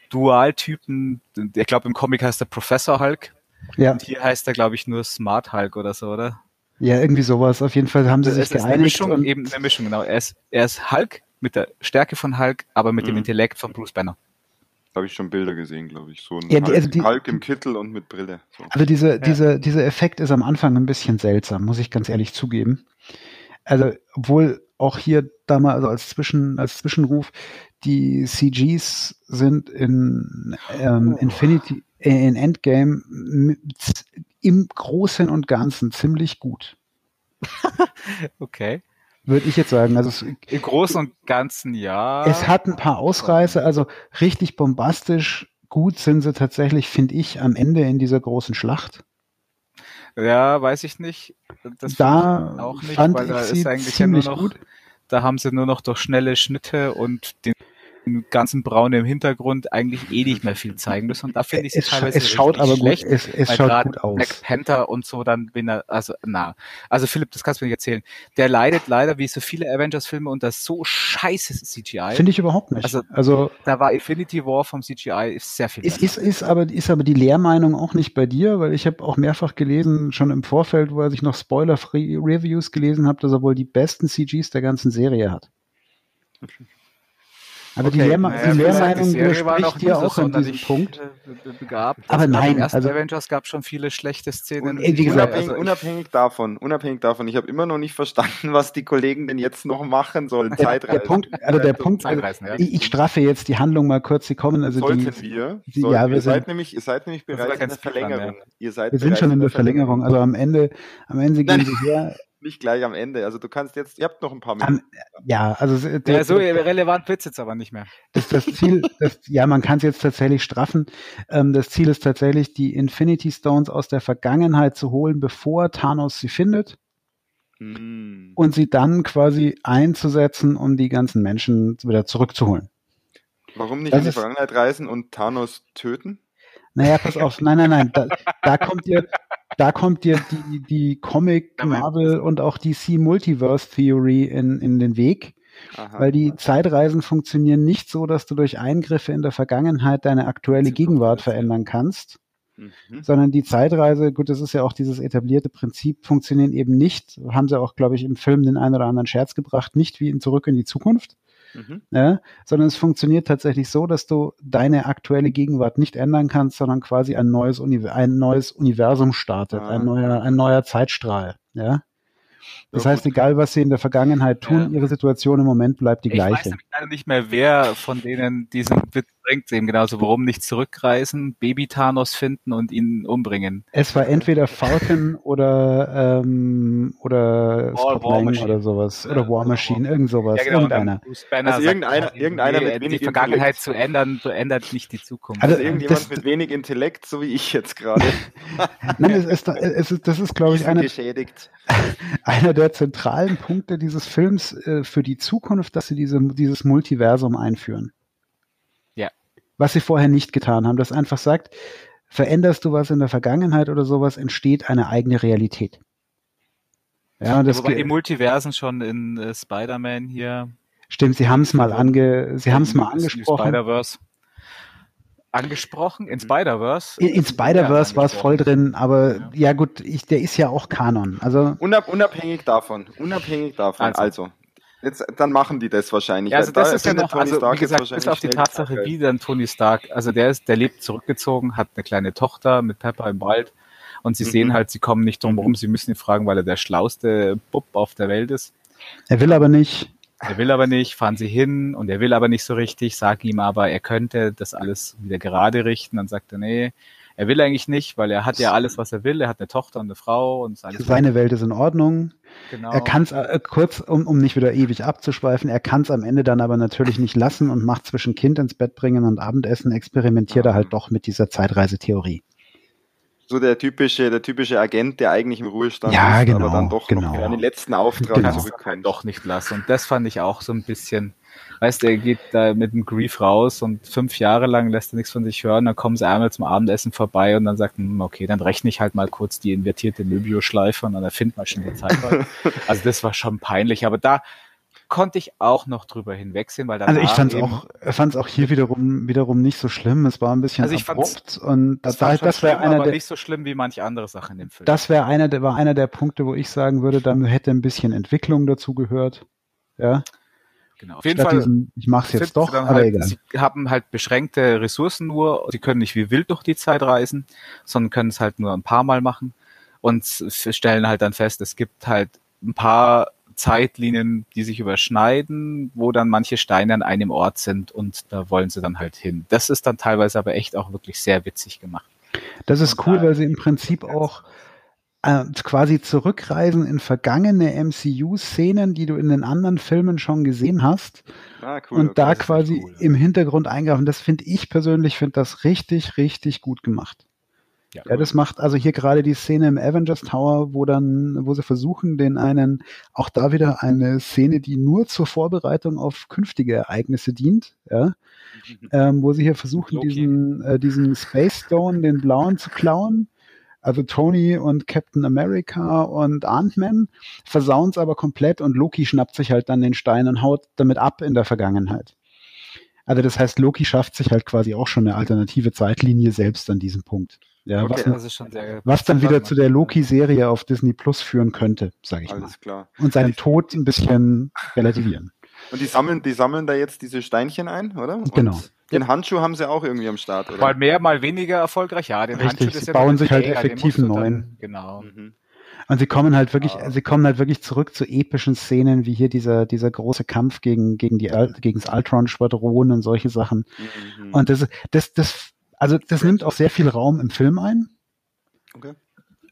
Dualtypen. Ich glaube, im Comic heißt er Professor Hulk. Ja. Und hier heißt er, glaube ich, nur Smart Hulk oder so, oder? Ja, irgendwie sowas. Auf jeden Fall haben sie sich geeinigt. Eine Mischung, eben eine Mischung, genau. Er ist, er ist Hulk mit der Stärke von Hulk, aber mit mhm. dem Intellekt von Bruce Banner. Habe ich schon Bilder gesehen, glaube ich. So ein ja, Hulk, also die, Hulk, im Kittel und mit Brille. So. Also diese, ja. diese, dieser Effekt ist am Anfang ein bisschen seltsam, muss ich ganz ehrlich zugeben. Also, obwohl auch hier da mal, also als Zwischen, als Zwischenruf, die CGs sind in ähm, Infinity, äh, in Endgame im Großen und Ganzen ziemlich gut. okay. Würde ich jetzt sagen. Also es, Im Großen und Ganzen ja. Es hat ein paar Ausreißer, also richtig bombastisch gut sind sie tatsächlich, finde ich, am Ende in dieser großen Schlacht. Ja, weiß ich nicht. Das da auch nicht, fand weil ich da ist eigentlich ja nur noch, gut. Da haben sie nur noch durch schnelle Schnitte und den ganzen Braun im Hintergrund eigentlich eh nicht mehr viel zeigen müssen. Und da finde ich sie teilweise es schaut aber schlecht. Gut, es, es schaut gut aus. Black Panther und so dann bin er, also na. Also Philipp, das kannst du mir nicht erzählen. Der leidet leider wie so viele Avengers-Filme unter so scheiße CGI. Finde ich überhaupt nicht. Also, also da war Infinity War vom CGI ist sehr viel. Es ist, ist, aber, ist aber die Lehrmeinung auch nicht bei dir, weil ich habe auch mehrfach gelesen, schon im Vorfeld, wo er sich noch Spoiler-Free Reviews gelesen habe, dass er wohl die besten CGs der ganzen Serie hat. Aber okay. die, Lehr naja, die Lehrmeinung widerspricht dir auch an diesem Punkt. Begabt. Aber also nein, also Avengers gab schon viele schlechte Szenen. Wie gesagt, unabhängig, also unabhängig davon, unabhängig davon, ich habe immer noch nicht verstanden, was die Kollegen denn jetzt noch machen sollen. Zeitreisen. Der Punkt, also der Punkt, also ja. ich, ich, straffe jetzt die Handlung mal kurz. Sie kommen, also Sollten die, wir? Die, ja, wir ihr sind, seid nämlich, ihr seid nämlich bereits in der Verlängerung. Ihr seid wir sind schon in der Verlängerung. Also am Ende, am Ende gehen Sie her nicht gleich am Ende. Also du kannst jetzt, ihr habt noch ein paar Minuten. Um, ja, also der, ja, so relevant wird es jetzt aber nicht mehr. Das, das Ziel, das, ja, man kann es jetzt tatsächlich straffen. Ähm, das Ziel ist tatsächlich, die Infinity Stones aus der Vergangenheit zu holen, bevor Thanos sie findet. Hm. Und sie dann quasi einzusetzen, um die ganzen Menschen wieder zurückzuholen. Warum nicht das in die Vergangenheit reisen und Thanos töten? Naja, pass auf, nein, nein, nein, da, da kommt dir, da kommt dir die, die Comic, Marvel und auch DC Multiverse Theory in, in den Weg. Aha. Weil die Zeitreisen funktionieren nicht so, dass du durch Eingriffe in der Vergangenheit deine aktuelle Gegenwart verändern kannst, mhm. sondern die Zeitreise, gut, das ist ja auch dieses etablierte Prinzip, funktionieren eben nicht, haben sie auch, glaube ich, im Film den einen oder anderen Scherz gebracht, nicht wie in Zurück in die Zukunft, Mhm. Ja, sondern es funktioniert tatsächlich so, dass du deine aktuelle Gegenwart nicht ändern kannst, sondern quasi ein neues, Uni ein neues Universum startet, ah. ein neuer, ein neuer Zeitstrahl. Ja. Das heißt, egal was sie in der Vergangenheit tun, ja. ihre Situation im Moment bleibt die ich gleiche. Ich weiß leider nicht mehr, wer von denen diesen Witz bringt, eben genauso, warum nicht zurückreisen, Baby Thanos finden und ihn umbringen. Es war entweder Falcon oder ähm, oder Spotlang oder sowas. Oder War Machine, irgend sowas. Ja, genau, irgendeiner. Also irgendeiner, irgendeiner mit wenig Die Vergangenheit Intellekt. zu ändern, verändert nicht die Zukunft. Also, also irgendjemand das, mit wenig Intellekt, so wie ich jetzt gerade. Nein, es ist, es ist, das ist, glaube ich, eine, einer der zentralen Punkte dieses Films äh, für die Zukunft, dass sie diese, dieses Multiversum einführen. Ja. Was sie vorher nicht getan haben, das einfach sagt, veränderst du was in der Vergangenheit oder sowas, entsteht eine eigene Realität. Ja, das Wobei die Multiversen schon in äh, Spider-Man hier. Stimmt, sie haben es mal ange, sie haben es mal angesprochen. Spider-Verse. Angesprochen in Spider-Verse? In, in Spider-Verse war es voll drin, aber ja, ja gut, ich, der ist ja auch Kanon. Also Unab, unabhängig davon, unabhängig davon. Also, also Jetzt, dann machen die das wahrscheinlich. Ja, also das da ist ja noch, Tony also, Stark wie gesagt, bis auf die Tatsache, wie dann Tony Stark, also der ist, der lebt zurückgezogen, hat eine kleine Tochter mit Pepper im Wald und sie mhm. sehen halt, sie kommen nicht drum herum, sie müssen ihn fragen, weil er der schlauste Bub auf der Welt ist. Er will aber nicht. Er will aber nicht, fahren sie hin und er will aber nicht so richtig, sag ihm aber, er könnte das alles wieder gerade richten. Dann sagt er, nee, er will eigentlich nicht, weil er hat ja alles, was er will. Er hat eine Tochter und eine Frau und alles. Seine Welt ist in Ordnung. Genau. Er kann es äh, kurz, um, um nicht wieder ewig abzuschweifen, er kann es am Ende dann aber natürlich nicht lassen und macht zwischen Kind ins Bett bringen und Abendessen, experimentiert ja. er halt doch mit dieser Zeitreisetheorie so der typische, der typische Agent, der eigentlich im Ruhestand ja, ist, genau, aber dann doch genau. noch einen letzten Auftrag genau. zurückkommt. Doch nicht lassen. Und das fand ich auch so ein bisschen, weißt du, er geht da mit dem Grief raus und fünf Jahre lang lässt er nichts von sich hören, dann kommen sie einmal zum Abendessen vorbei und dann sagt, hm, okay, dann rechne ich halt mal kurz die invertierte Möbio-Schleife und dann erfindet man schon die Zeit. also das war schon peinlich, aber da, konnte ich auch noch drüber hinwegsehen, weil Also ich fand es auch, fand's auch hier wiederum, wiederum nicht so schlimm. Es war ein bisschen also ich abrupt und das, das, das wäre einer der, nicht so schlimm wie manche andere Sachen in dem Film. Das wäre einer, der war einer der Punkte, wo ich sagen würde, da hätte ein bisschen Entwicklung dazu gehört. Ja. Genau. Auf jeden Fall. Diesen, ich mache es jetzt doch, aber halt, egal. Sie haben halt beschränkte Ressourcen nur. Sie können nicht wie wild durch die Zeit reisen, sondern können es halt nur ein paar Mal machen und stellen halt dann fest, es gibt halt ein paar Zeitlinien, die sich überschneiden, wo dann manche Steine an einem Ort sind und da wollen sie dann halt hin. Das ist dann teilweise aber echt auch wirklich sehr witzig gemacht. Das ist und cool, weil sie im Prinzip auch äh, quasi zurückreisen in vergangene MCU-Szenen, die du in den anderen Filmen schon gesehen hast. Ah, cool, und okay, da quasi cool, ja. im Hintergrund eingreifen. Das finde ich persönlich, finde das richtig, richtig gut gemacht. Ja, ja, das macht also hier gerade die Szene im Avengers Tower, wo dann, wo sie versuchen, den einen, auch da wieder eine Szene, die nur zur Vorbereitung auf künftige Ereignisse dient, ja, mhm. ähm, wo sie hier versuchen, Loki. diesen, äh, diesen Space Stone, den blauen zu klauen. Also Tony und Captain America und Ant-Man versauen es aber komplett und Loki schnappt sich halt dann den Stein und haut damit ab in der Vergangenheit. Also das heißt, Loki schafft sich halt quasi auch schon eine alternative Zeitlinie selbst an diesem Punkt. Ja, okay, was, sehr, was dann wieder zu der Loki-Serie auf Disney Plus führen könnte, sage ich Alles mal. Klar. Und seinen Tod ein bisschen relativieren. Und die sammeln, die sammeln da jetzt diese Steinchen ein, oder? Und genau. Den Handschuh haben sie auch irgendwie am Start, oder? Mal mehr, mal weniger erfolgreich, ja. Den Richtig, Handschuh, sie bauen sich halt effektiv einen neuen. Genau. Mhm. Und sie kommen halt wirklich, ah. sie kommen halt wirklich zurück zu epischen Szenen, wie hier dieser, dieser große Kampf gegen, gegen die, gegen das Ultron-Schwadron und solche Sachen. Mhm. Und das, das, das also das nimmt auch sehr viel Raum im Film ein. Okay.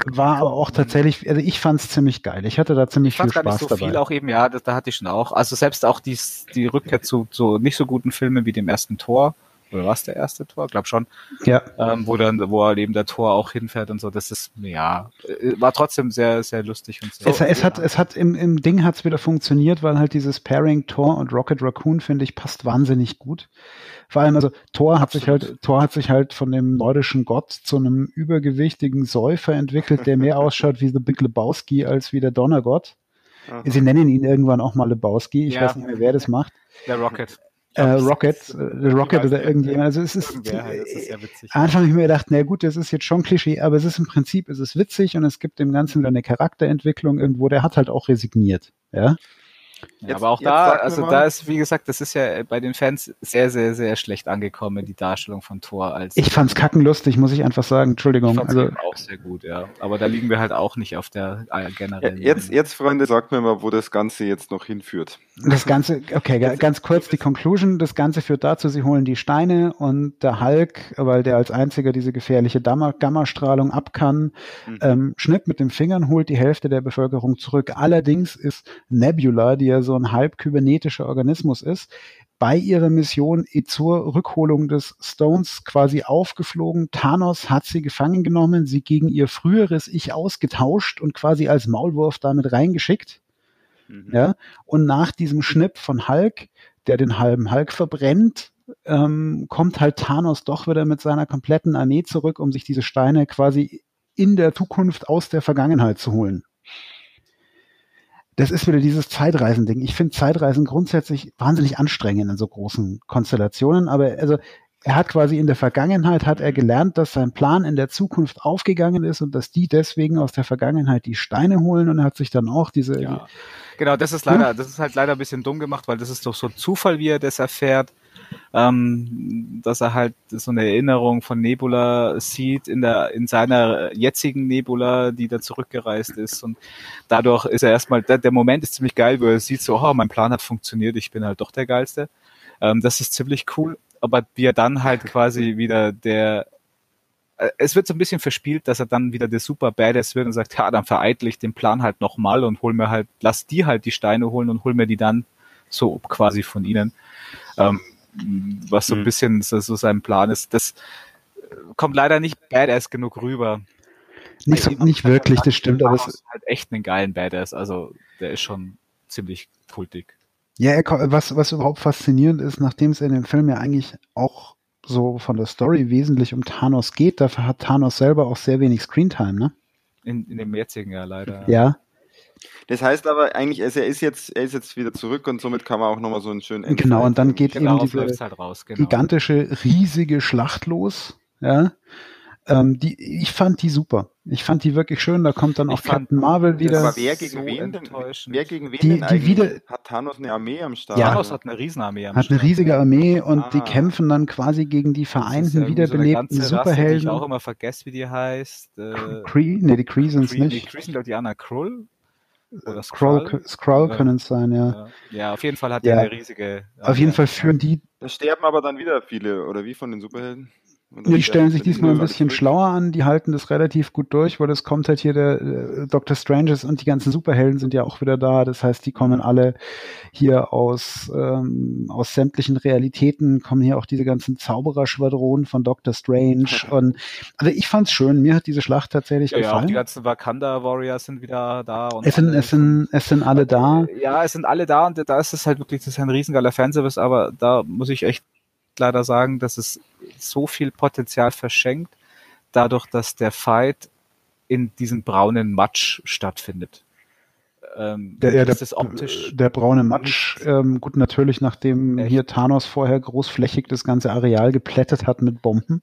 War aber auch tatsächlich, also ich fand es ziemlich geil. Ich hatte da ziemlich viel Spaß gar nicht so dabei. viel auch eben, ja, das, da hatte ich schon auch. Also selbst auch die, die Rückkehr zu so nicht so guten Filmen wie dem ersten Tor oder was der erste Tor? Glaub schon. Ja. Ähm, wo dann, wo er eben der Tor auch hinfährt und so. Das ist, ja, äh, war trotzdem sehr, sehr lustig und sehr. Es, es hat, es hat im, im Ding hat's wieder funktioniert, weil halt dieses Pairing Tor und Rocket Raccoon finde ich passt wahnsinnig gut. Vor allem, also Thor hat sich halt, Thor hat sich halt von dem nordischen Gott zu einem übergewichtigen Säufer entwickelt, der mehr ausschaut wie The Big Lebowski als wie der Donnergott. Aha. Sie nennen ihn irgendwann auch mal Lebowski. Ich ja. weiß nicht mehr, wer das macht. Der Rocket äh, Rocket, äh, Rocket oder irgendjemand. Also es ist, die, ist ja witzig. Anfang habe ich mir gedacht, na gut, das ist jetzt schon Klischee, aber es ist im Prinzip, es ist witzig und es gibt dem Ganzen eine Charakterentwicklung irgendwo. Der hat halt auch resigniert, ja. Ja, aber auch da, also da ist, wie gesagt, das ist ja bei den Fans sehr, sehr, sehr schlecht angekommen, die Darstellung von Thor als. Ich fand's kackenlustig, muss ich einfach sagen. Entschuldigung. Ich fand's also, auch sehr gut, ja. Aber da liegen wir halt auch nicht auf der äh, generellen. Jetzt, jetzt, Freunde, sagt mir mal, wo das Ganze jetzt noch hinführt. Das Ganze, okay, ganz kurz die Conclusion. Das Ganze führt dazu, sie holen die Steine und der Hulk, weil der als einziger diese gefährliche Gamma-Strahlung ab kann, mhm. ähm, schnippt mit den Fingern, holt die Hälfte der Bevölkerung zurück. Allerdings ist Nebula, die ja so ein halb kybernetischer Organismus ist, bei ihrer Mission zur Rückholung des Stones quasi aufgeflogen. Thanos hat sie gefangen genommen, sie gegen ihr früheres Ich ausgetauscht und quasi als Maulwurf damit reingeschickt. Mhm. Ja, und nach diesem Schnipp von Hulk, der den halben Hulk verbrennt, ähm, kommt halt Thanos doch wieder mit seiner kompletten Armee zurück, um sich diese Steine quasi in der Zukunft aus der Vergangenheit zu holen. Das ist wieder dieses Zeitreisen-Ding. Ich finde Zeitreisen grundsätzlich wahnsinnig anstrengend in so großen Konstellationen, aber also er hat quasi in der Vergangenheit hat er gelernt, dass sein Plan in der Zukunft aufgegangen ist und dass die deswegen aus der Vergangenheit die Steine holen und er hat sich dann auch diese ja. Genau, das ist leider, das ist halt leider ein bisschen dumm gemacht, weil das ist doch so Zufall, wie er das erfährt ähm, dass er halt so eine Erinnerung von Nebula sieht in der in seiner jetzigen Nebula, die da zurückgereist ist und dadurch ist er erstmal der, der Moment ist ziemlich geil, wo er sieht so, oh, mein Plan hat funktioniert, ich bin halt doch der geilste. Ähm, das ist ziemlich cool, aber wie er dann halt quasi wieder der äh, es wird so ein bisschen verspielt, dass er dann wieder der super Badass wird und sagt, ja, dann vereitle ich den Plan halt nochmal und hol mir halt, lass die halt die Steine holen und hol mir die dann so quasi von ihnen. Ähm, was so ein mhm. bisschen so, so sein Plan ist. Das äh, kommt leider nicht badass genug rüber. Nicht, so, nicht wirklich, das stimmt, aber es ist halt echt einen geilen Badass. Also der ist schon ziemlich kultig. Ja, er, was, was überhaupt faszinierend ist, nachdem es in dem Film ja eigentlich auch so von der Story wesentlich um Thanos geht, dafür hat Thanos selber auch sehr wenig Screentime, ne? In, in dem jetzigen Jahr leider. Ja. Das heißt aber eigentlich, also er ist jetzt, er ist jetzt wieder zurück und somit kann man auch nochmal so einen schönen Endfight Genau, und dann geht genau, eben diese halt raus, genau. gigantische, riesige Schlacht los. Ja. Ähm, die, ich fand die super. Ich fand die wirklich schön. Da kommt dann auch Captain Marvel wieder. Aber wer gegen so wen denn? Wer gegen wen die, denn die wieder, hat Thanos eine Armee am Start? Ja, Thanos hat eine Riesenarmee am Start. Hat eine riesige Armee und ah. die kämpfen dann quasi gegen die vereinten, wiederbelebten so Superhelden. Rasse, die ich auch immer vergesse, wie die heißt. Äh, Kree? Ne, die Kree sind es nicht. Die Kree sind, glaube ich, Diana Krull. Oder Scroll, Scroll können es sein, ja. Ja, auf jeden Fall hat ja. er eine riesige. Auf jeden Fall führen die. Da sterben aber dann wieder viele, oder wie von den Superhelden? Die stellen sich diesmal ein bisschen schlauer an, die halten das relativ gut durch, weil es kommt halt hier der äh, Dr. Stranges und die ganzen Superhelden sind ja auch wieder da. Das heißt, die kommen alle hier aus, ähm, aus sämtlichen Realitäten, kommen hier auch diese ganzen Zaubererschwadronen von Dr. Strange. und also ich fand's schön, mir hat diese Schlacht tatsächlich ja, gefallen. Ja, die ganzen Wakanda Warriors sind wieder da. es, sind, es, sind, es sind alle da. Ja, es sind alle da und da ist es halt wirklich, das ist ein riesengeiler Fanservice, aber da muss ich echt leider sagen, dass es so viel Potenzial verschenkt, dadurch, dass der Fight in diesem braunen Matsch stattfindet. Ähm, der, ja, der, optisch der braune Matsch, ähm, gut, natürlich, nachdem echt? hier Thanos vorher großflächig das ganze Areal geplättet hat mit Bomben.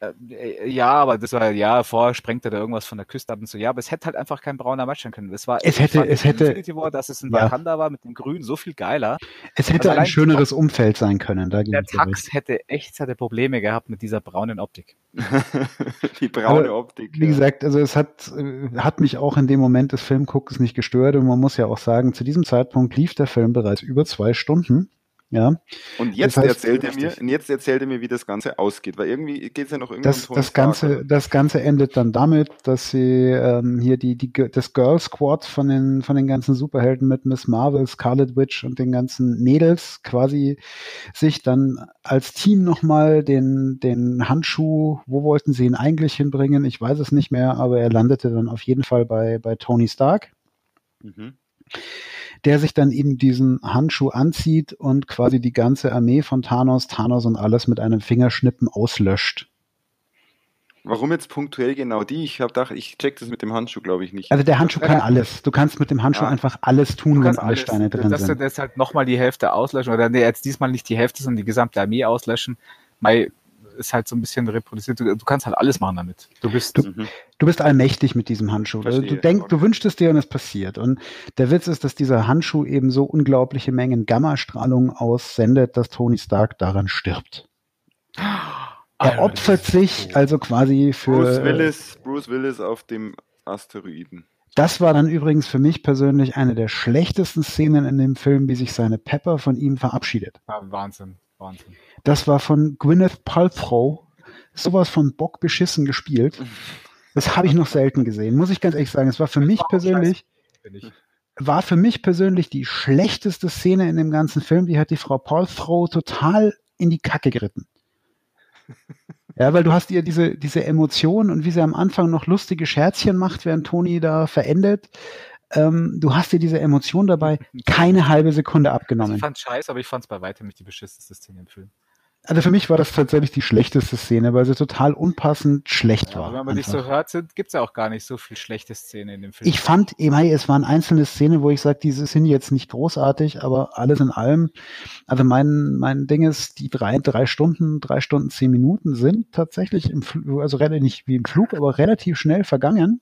Äh, ja, aber das war ja vorher sprengte da irgendwas von der Küste ab und so. Ja, aber es hätte halt einfach kein brauner Match sein können. Es war es hätte es hätte Infinity War, dass es in Wakanda ja. war mit dem Grün so viel geiler. Es hätte also ein schöneres Umfeld sein können. Da der Tax hätte echt seine Probleme gehabt mit dieser braunen Optik. Die braune aber, Optik. Wie ja. gesagt, also es hat äh, hat mich auch in dem Moment des Filmguckens nicht gestört und man muss ja auch sagen, zu diesem Zeitpunkt lief der Film bereits über zwei Stunden. Ja. Und jetzt das heißt, erzählt er mir, und jetzt erzählt er mir, wie das Ganze ausgeht, weil irgendwie geht es ja noch irgendwie das, um das Ganze, das Ganze endet dann damit, dass sie ähm, hier die, die das Girl Squad von den von den ganzen Superhelden mit Miss Marvel, Scarlet Witch und den ganzen Mädels quasi sich dann als Team nochmal den den Handschuh, wo wollten sie ihn eigentlich hinbringen? Ich weiß es nicht mehr, aber er landete dann auf jeden Fall bei bei Tony Stark. Mhm der sich dann eben diesen Handschuh anzieht und quasi die ganze Armee von Thanos, Thanos und alles mit einem Fingerschnippen auslöscht. Warum jetzt punktuell genau die? Ich habe gedacht, ich check das mit dem Handschuh, glaube ich nicht. Also der Handschuh kann alles. Du kannst mit dem Handschuh ja. einfach alles tun, wenn alle Steine drin das, sind. Das ist halt nochmal die Hälfte auslöschen oder nee, jetzt diesmal nicht die Hälfte, sondern die gesamte Armee auslöschen. Mai, ist halt so ein bisschen reproduziert. Du, du kannst halt alles machen damit. Du bist, du, mhm. Du bist allmächtig mit diesem Handschuh. Verstehe, du denkst, du wünschst es dir und es passiert. Und der Witz ist, dass dieser Handschuh eben so unglaubliche Mengen Gammastrahlung aussendet, dass Tony Stark daran stirbt. Er opfert sich also quasi für. Bruce Willis, Bruce Willis auf dem Asteroiden. Das war dann übrigens für mich persönlich eine der schlechtesten Szenen in dem Film, wie sich seine Pepper von ihm verabschiedet. Ja, Wahnsinn, Wahnsinn. Das war von Gwyneth Paltrow sowas von Bock beschissen gespielt. Das habe ich noch selten gesehen, muss ich ganz ehrlich sagen. Es war für mich persönlich, war für mich persönlich die schlechteste Szene in dem ganzen Film. Die hat die Frau Paltrow total in die Kacke geritten. Ja, weil du hast ihr diese, diese Emotionen und wie sie am Anfang noch lustige Scherzchen macht, während Toni da verendet ähm, du hast dir diese Emotion dabei keine halbe Sekunde abgenommen. Ich fand scheiße, aber ich fand es bei weitem nicht die beschissenste Szene im Film. Also für mich war das tatsächlich die schlechteste Szene, weil sie total unpassend schlecht Ja, war. wenn man dich so hört, sind, gibt's ja auch gar nicht so viel schlechte Szenen in dem Film. Ich fand, hey, es waren einzelne Szenen, wo ich sage, diese sind jetzt nicht großartig, aber alles in allem, also mein, mein Ding ist, die drei, drei Stunden, drei Stunden, zehn Minuten sind tatsächlich im Flug, also nicht wie im Flug, aber relativ schnell vergangen.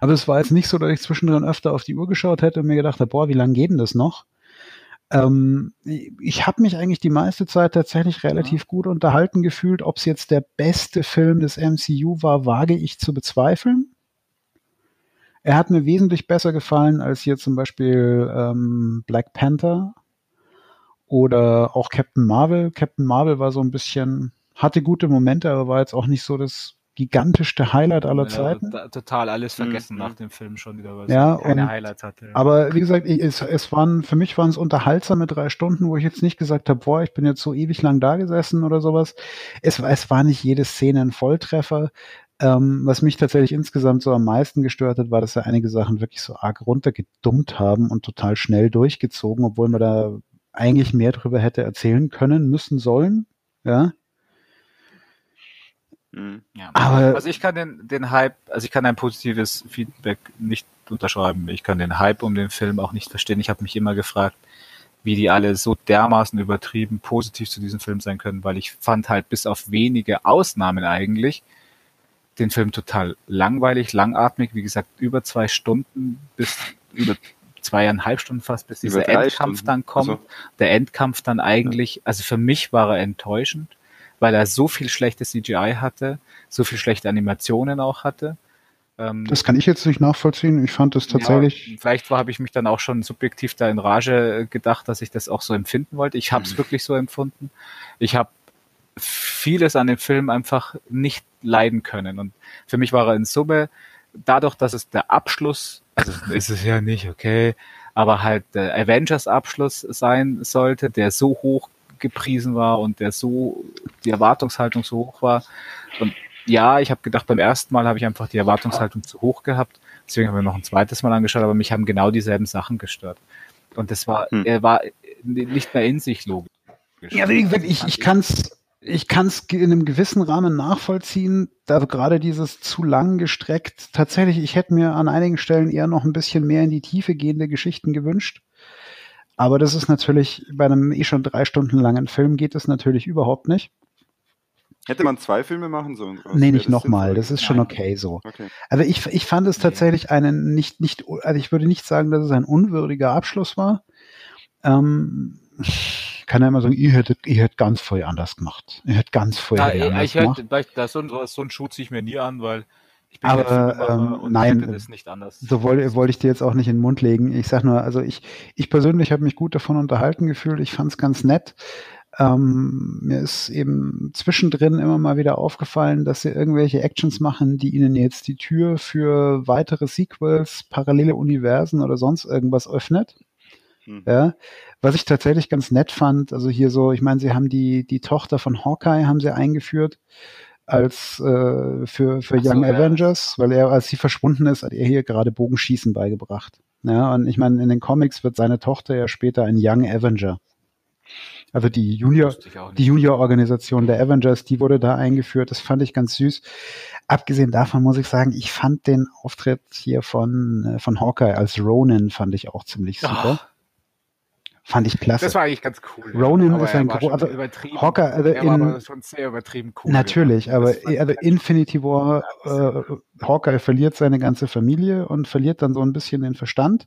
Aber es war jetzt nicht so, dass ich zwischendrin öfter auf die Uhr geschaut hätte und mir gedacht habe, boah, wie lange geht denn das noch? Ähm, ich habe mich eigentlich die meiste Zeit tatsächlich relativ gut unterhalten gefühlt. Ob es jetzt der beste Film des MCU war, wage ich zu bezweifeln. Er hat mir wesentlich besser gefallen als hier zum Beispiel ähm, Black Panther oder auch Captain Marvel. Captain Marvel war so ein bisschen, hatte gute Momente, aber war jetzt auch nicht so das gigantischste Highlight aller Ja, Zeiten. total alles vergessen Mhm. nach dem Film schon wieder, weil Ja, es keine und- Highlights hatte. Aber wie gesagt, ich, es, es waren, für mich waren es unterhaltsame drei Stunden, wo ich jetzt nicht gesagt habe, boah, ich bin jetzt so ewig lang da gesessen oder sowas. Es, es war nicht jede Szene ein Volltreffer. Ähm, was mich tatsächlich insgesamt so am meisten gestört hat, war, dass sie einige Sachen wirklich so arg runtergedummt haben und total schnell durchgezogen, obwohl man da eigentlich mehr drüber hätte erzählen können, müssen, sollen. Ja. Mhm. Ja. Aber- also ich kann den, den Hype, also ich kann ein positives Feedback nicht unterschreiben. Ich kann den Hype um den Film auch nicht verstehen. Ich habe mich immer gefragt, wie die alle so dermaßen übertrieben positiv zu diesem Film sein können, weil ich fand halt bis auf wenige Ausnahmen eigentlich den Film total langweilig, langatmig, wie gesagt, über zwei Stunden bis über zweieinhalb Stunden fast, bis dieser Endkampf Stunden. dann kommt. Also- Der Endkampf dann eigentlich, also für mich war er enttäuschend, weil er so viel schlechtes CGI hatte, so viel schlechte Animationen auch hatte. Ähm, Das kann ich jetzt nicht nachvollziehen. Ich fand es tatsächlich. ja, vielleicht habe ich mich dann auch schon subjektiv da in Rage gedacht, dass ich das auch so empfinden wollte. Ich habe es Mhm. wirklich so empfunden. Ich habe vieles an dem Film einfach nicht leiden können. Und für mich war er in Summe, dadurch, dass es der Abschluss, also ist es ja nicht, okay, aber halt der Avengers-Abschluss sein sollte, der so hoch gepriesen war und der so, die Erwartungshaltung so hoch war. Und ja, ich habe gedacht, beim ersten Mal habe ich einfach die Erwartungshaltung zu hoch gehabt. Deswegen haben wir noch ein zweites Mal angeschaut, aber mich haben genau dieselben Sachen gestört. Und das war, Hm. er war nicht mehr in sich logisch. Ja, wie gesagt, ich, ich kann es ich kann's in einem gewissen Rahmen nachvollziehen, da gerade dieses zu lang gestreckt. Tatsächlich, ich hätte mir an einigen Stellen eher noch ein bisschen mehr in die Tiefe gehende Geschichten gewünscht. Aber das ist natürlich, bei einem eh schon drei Stunden langen Film geht das natürlich überhaupt nicht. Hätte man zwei Filme machen sollen? nee, nicht das nochmal. Das ist schon Nein. okay so. Okay. Also ich, ich fand es Nee. tatsächlich einen nicht, nicht, also ich würde nicht sagen, dass es ein unwürdiger Abschluss war. Ähm, ich kann ja immer sagen, ihr hättet, ihr hättet ganz voll anders gemacht. Ihr hättet ganz voll Ja, anders ich gemacht. weil das, so, ein- so ein Schuh ziehe ich mir nie an, weil ich bin Aber, ähm, und nein, das nicht anders. So wollte, wollte ich dir jetzt auch nicht in den Mund legen. Ich sag nur, also ich, ich persönlich habe mich gut davon unterhalten gefühlt. Ich fand es ganz nett. Ähm, mir ist eben zwischendrin immer mal wieder aufgefallen, dass sie irgendwelche Actions machen, die ihnen jetzt die Tür für weitere Sequels, parallele Universen oder sonst irgendwas öffnet. Hm. Ja, was ich tatsächlich ganz nett fand, also hier so, ich meine, sie haben die, die Tochter von Hawkeye haben sie eingeführt als äh, für, für Ach so, Young ja. Avengers, weil er, als sie verschwunden ist, hat er hier gerade Bogenschießen beigebracht. Ja, und ich meine, in den Comics wird seine Tochter ja später ein Young Avenger. Also die Junior, die Junior-Organisation der Avengers, die wurde da eingeführt. Das fand ich ganz süß. Abgesehen davon muss ich sagen, ich fand den Auftritt hier von, äh, von Hawkeye als Ronin fand ich auch ziemlich super. Ach, Fand ich klasse. das war eigentlich ganz cool. Ronin ist ein war gro- schon also übertrieben. Hawkeye, also er in- schon sehr übertrieben cool. Natürlich, Das aber also Infinity War, äh, Hawkeye verliert seine ganze Familie und verliert dann so ein bisschen den Verstand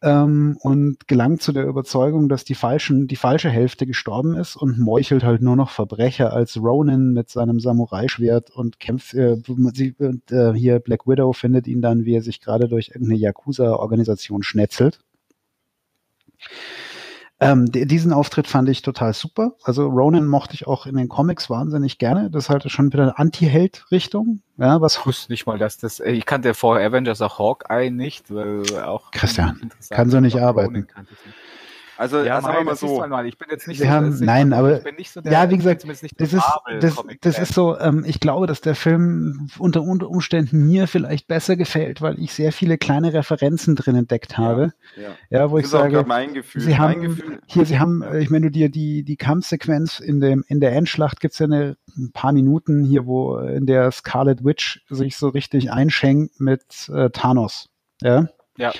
ähm, und gelangt zu der Überzeugung, dass die falschen, die falsche Hälfte gestorben ist und meuchelt halt nur noch Verbrecher als Ronin mit seinem Samurai-Schwert und kämpft. Äh, sie, äh, hier Black Widow findet ihn dann, wie er sich gerade durch irgendeine Yakuza-Organisation schnetzelt. Ähm, diesen Auftritt fand ich total super. Also Ronan mochte ich auch in den Comics wahnsinnig gerne. Das ist halt schon wieder eine Anti-Held-Richtung. Ja, was Ich wusste nicht mal, dass das. Ich kannte vor Avengers auch Hawkeye nicht, weil auch. Christian, kann so nicht arbeiten. Nicht. Also, Ja, sagen wir mal das ist so. mal, ich bin jetzt nicht Wir so, haben- nein, aber- ich bin nicht so der, ja, wie gesagt, Das der ist, das, das ist so, ähm, ich glaube, dass der Film unter, unter Umständen mir vielleicht besser gefällt, weil ich sehr viele kleine Referenzen drin entdeckt habe. Ja. Ja, wo Das ich ist auch sage, mein Gefühl. Sie mein haben Gefühl. hier, Sie haben, äh, ich meine, du dir die, die Kampfsequenz in dem, in der Endschlacht gibt's ja eine, ein paar Minuten hier, wo in der Scarlet Witch sich so richtig einschenkt mit äh, Thanos. Ja. Ja.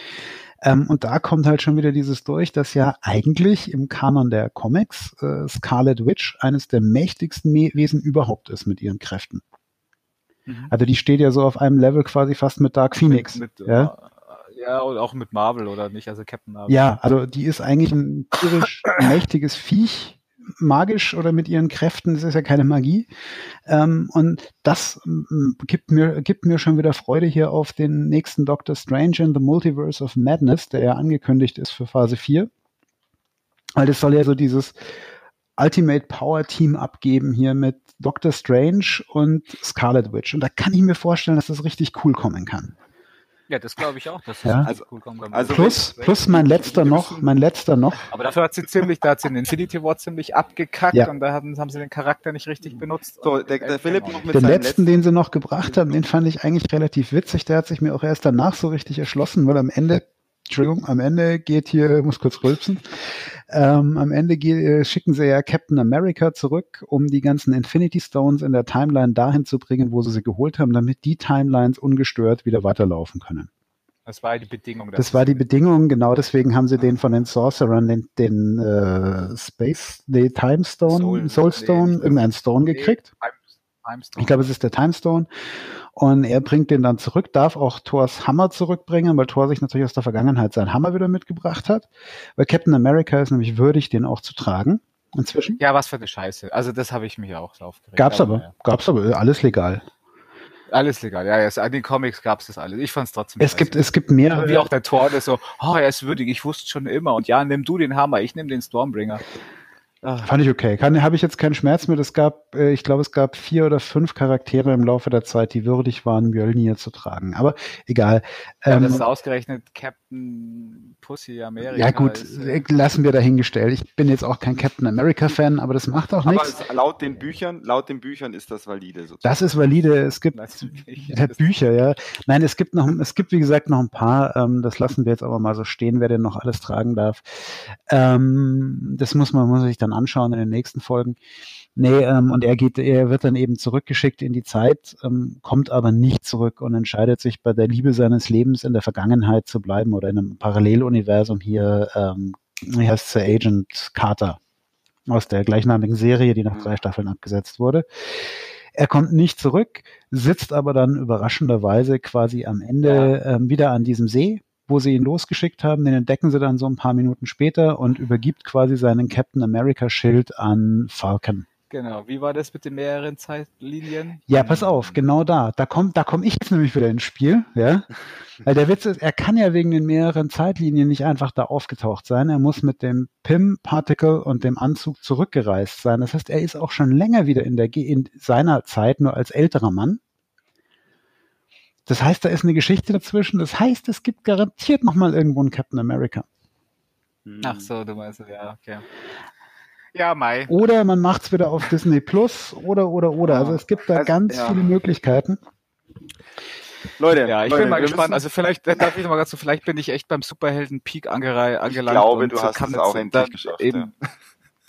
Ähm, und da kommt halt schon wieder dieses durch, dass ja eigentlich im Kanon der Comics äh, Scarlet Witch eines der mächtigsten Me Wesen überhaupt ist mit ihren Kräften. Mhm. Also die steht ja so auf einem Level quasi fast mit Dark Phoenix. Mit, mit, ja? äh, ja, und auch mit Marvel oder nicht, also Captain Marvel. Ja, also die ist eigentlich ein tierisch mächtiges Viech, magisch oder mit ihren Kräften, das ist ja keine Magie. Ähm, und das ähm, gibt mir, gibt mir schon wieder Freude hier auf den nächsten Doctor Strange in the Multiverse of Madness, der ja angekündigt ist für Phase 4. Weil das soll ja so dieses Ultimate Power Team abgeben hier mit Doctor Strange und Scarlet Witch. Und da kann ich mir vorstellen, dass das richtig cool kommen kann. Ja, das glaube ich auch. Das Ja. also, cool also Plus, plus mein letzter noch, mein letzter noch, aber dafür hat sie ziemlich, da hat sie den Infinity War ziemlich abgekackt Ja. und da haben, haben sie den Charakter nicht richtig benutzt. So, der, der Philipp noch mit Den seinem letzten, den sie noch gebracht haben, den fand ich eigentlich relativ witzig. Der hat sich mir auch erst danach so richtig erschlossen, weil am Ende, Entschuldigung, am Ende geht hier, muss kurz rülpsen, ähm, am Ende geht, äh, schicken sie ja Captain America zurück, um die ganzen Infinity Stones in der Timeline dahin zu bringen, wo sie sie geholt haben, damit die Timelines ungestört wieder weiterlaufen können. Das war die Bedingung. Das war die Bedingung, genau deswegen haben sie den von den Sorcerern, den, den äh, Space, den Time Stone, Soul- Stone, nee, irgendeinen Stone gekriegt. Ich glaube, es ist der Time Stone. Und er bringt den dann zurück, darf auch Thors Hammer zurückbringen, weil Thor sich natürlich aus der Vergangenheit seinen Hammer wieder mitgebracht hat. Weil Captain America ist nämlich würdig, den auch zu tragen. Inzwischen. Ja, was für eine Scheiße. Also das habe ich mich auch so aufgeregt. Gab's aber, ja. gab's aber, alles legal. Alles legal. Ja, ja, in den Comics gab's das alles. Ich fand's trotzdem Es gibt, es gibt mehrere. Wie auch der Tor, der so, oh, er ist würdig, ich wusste schon immer. Und ja, nimm du den Hammer, ich nehme den Stormbringer. Ah, Fand ich okay. Habe ich jetzt keinen Schmerz mit. Es gab, äh, ich glaube, es gab vier oder fünf Charaktere im Laufe der Zeit, die würdig waren, Mjölnir zu tragen. Aber egal. ja, Ähm, das ist ausgerechnet Captain Pussy Amerika. ja gut, ist, äh, lassen wir dahingestellt. Ich bin jetzt auch kein Captain America Fan, aber das macht auch Aber nichts. es, laut den Büchern, laut den Büchern ist das valide sozusagen. Das ist valide. Es gibt ja, Bücher, ja. Nein, es gibt noch, es gibt wie gesagt noch ein paar. Ähm, das lassen wir jetzt aber mal so stehen, wer denn noch alles tragen darf. Ähm, das muss man muss man sich dann anschauen in den nächsten Folgen. Nee, ähm, und er geht, er wird dann eben zurückgeschickt in die Zeit, ähm, kommt aber nicht zurück und entscheidet sich bei der Liebe seines Lebens in der Vergangenheit zu bleiben oder in einem Paralleluniversum hier, ähm, wie heißt der Agent Carter aus der gleichnamigen Serie, die nach drei Staffeln abgesetzt wurde. Er kommt nicht zurück, sitzt aber dann überraschenderweise quasi am Ende ähm, wieder an diesem See, wo sie ihn losgeschickt haben. Den entdecken sie dann so ein paar Minuten später und übergibt quasi seinen Captain America Schild an Falcon. Genau, wie war das mit den mehreren Zeitlinien? Ja, pass auf, genau da. Da kommt, da komme ich jetzt nämlich wieder ins Spiel, ja. Weil der Witz ist, er kann ja wegen den mehreren Zeitlinien nicht einfach da aufgetaucht sein. Er muss mit dem PIM-Particle und dem Anzug zurückgereist sein. Das heißt, er ist auch schon länger wieder in der, Ge- in seiner Zeit, nur als älterer Mann. Das heißt, da ist eine Geschichte dazwischen. Das heißt, es gibt garantiert noch mal irgendwo einen Captain America. Ach so, du meinst, ja, okay. Ja, Mai. Oder man macht's wieder auf Disney Plus oder, oder, oder. Also es gibt da Also, ganz ja. viele Möglichkeiten. Leute, Ja, ich Leute, bin mal gespannt. müssen- Also vielleicht, darf ich mal ganz so, vielleicht bin ich echt beim Superhelden-Peak angerei- angelangt. glaube, und du hast kann es auch endlich dann geschafft, Eben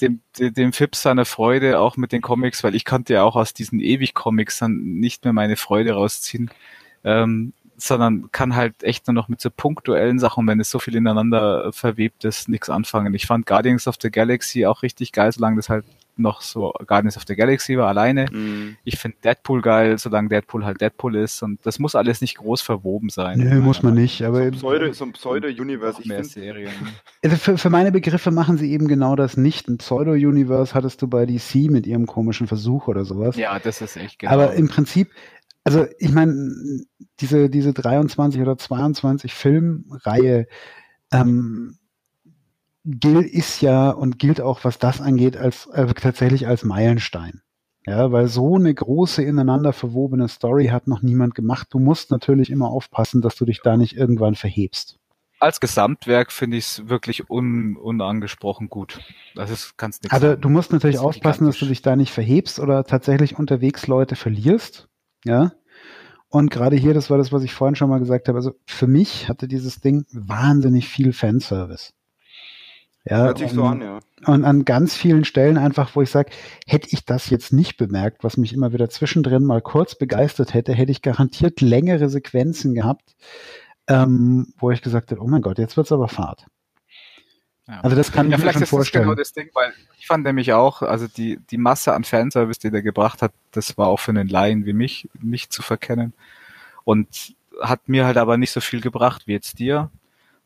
dem, dem, dem Fips seine Freude auch mit den Comics, weil ich konnte ja auch aus diesen Ewig-Comics dann nicht mehr meine Freude rausziehen. Ähm, sondern kann halt echt nur noch mit so punktuellen Sachen, wenn es so viel ineinander verwebt ist, nichts anfangen. Ich fand Guardians of the Galaxy auch richtig geil, solange das halt noch so Guardians of the Galaxy war, alleine. Hm. Ich finde Deadpool geil, solange Deadpool halt Deadpool ist und das muss alles nicht groß verwoben sein. Nö, muss man nicht. Aber Pseudo, so ein Pseudo-Universe. Noch Ich mehr finde, Serien. Also für, für meine Begriffe machen sie eben genau das nicht. Ein Pseudo-Universe hattest du bei DC mit ihrem komischen Versuch oder sowas. Ja, das ist echt genau. Aber im Prinzip, also ich meine, diese, diese 23 oder 22 Filmreihe ähm, gilt ist ja und gilt auch, was das angeht, als äh, tatsächlich als Meilenstein. Ja, weil so eine große ineinander verwobene Story hat noch niemand gemacht. Du musst natürlich immer aufpassen, dass du dich da nicht irgendwann verhebst. als Gesamtwerk finde ich es wirklich un, unangesprochen gut. Das ist kannst nichts. Also sagen. du musst natürlich aufpassen, dass du dich da nicht verhebst oder tatsächlich unterwegs Leute verlierst. Ja. Und gerade hier, das war das, was ich vorhin schon mal gesagt habe. Also für mich hatte dieses Ding wahnsinnig viel Fanservice. Ja, Hört sich so an, ja. Und an ganz vielen Stellen einfach, wo ich sage, hätte ich das jetzt nicht bemerkt, was mich immer wieder zwischendrin mal kurz begeistert hätte, hätte ich garantiert längere Sequenzen gehabt, ähm, wo ich gesagt hätte, oh mein Gott, jetzt wird's aber Fahrt. Ja. Also das kann ja, ich mir schon vorstellen. Genau das Ding, weil ich fand nämlich auch, also die, die Masse an Fanservice, die der gebracht hat, das war auch für einen Laien wie mich nicht zu verkennen. Und hat mir halt aber nicht so viel gebracht wie jetzt dir.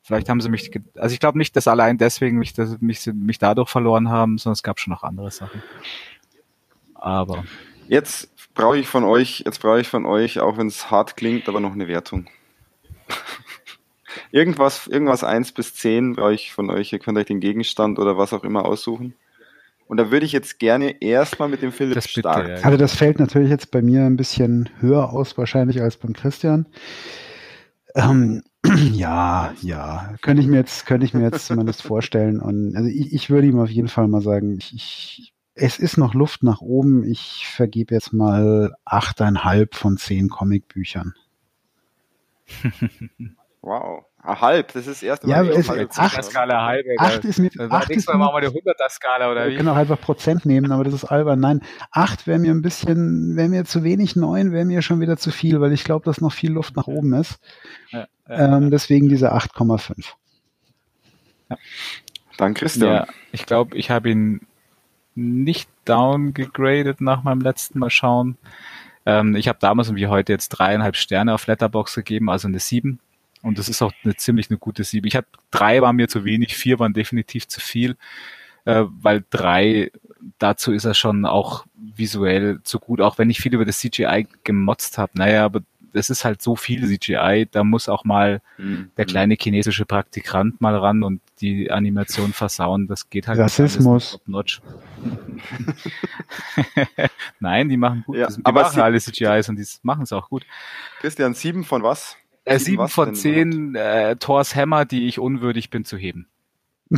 Vielleicht haben sie mich, also ich glaube nicht, dass allein deswegen mich, dass mich, mich dadurch verloren haben, sondern es gab schon noch andere Sachen. Aber. Jetzt brauche ich von euch, jetzt brauche ich von euch, auch wenn es hart klingt, aber noch eine Wertung. Irgendwas, irgendwas eins bis zehn brauche ich von euch. Ihr könnt euch den Gegenstand oder was auch immer aussuchen. Und da würde ich jetzt gerne erstmal mit dem Philipp das starten. Ja. Also das fällt natürlich jetzt bei mir ein bisschen höher aus wahrscheinlich als beim Christian. Ähm, ja, ja, könnte ich mir jetzt, könnte ich mir jetzt zumindest vorstellen. Und also ich, ich würde ihm auf jeden Fall mal sagen, ich, ich, es ist noch Luft nach oben. Ich vergebe jetzt mal achteinhalb von zehn Comicbüchern. wow. Ah, halb, das ist das erste Mal. Ja, es, halb. Acht, Skala halb. Acht ist mit, acht ist Mal machen wir eine 100er Skala oder wie? Wir können auch einfach Prozent nehmen, aber das ist albern. Nein, acht wäre mir ein bisschen, wäre mir zu wenig, neun wäre mir schon wieder zu viel, weil ich glaube, dass noch viel Luft nach oben ist. Ja, ja, ähm, deswegen diese 8,5. Ja. Dann Christian. Ja, ich glaube, ich habe ihn nicht downgegradet nach meinem letzten Mal schauen. Ähm, ich habe damals wie heute jetzt dreieinhalb Sterne auf Letterbox gegeben, also eine sieben und das ist auch eine ziemlich eine gute Sieben. Ich hatte drei waren mir zu wenig, vier waren definitiv zu viel, äh, weil drei dazu ist er schon auch visuell zu gut, auch wenn ich viel über das CGI gemotzt habe. Naja, aber das ist halt so viel CGI, da muss auch mal mhm. der kleine chinesische Praktikant mal ran und die Animation versauen. Das geht halt Rassismus. Nicht Nein, die machen gut. Ja, die aber machen alle CGIs und die machen es auch gut. Christian, sieben von was? Äh, sieben von zehn äh, Thors Hammer, die ich unwürdig bin zu heben.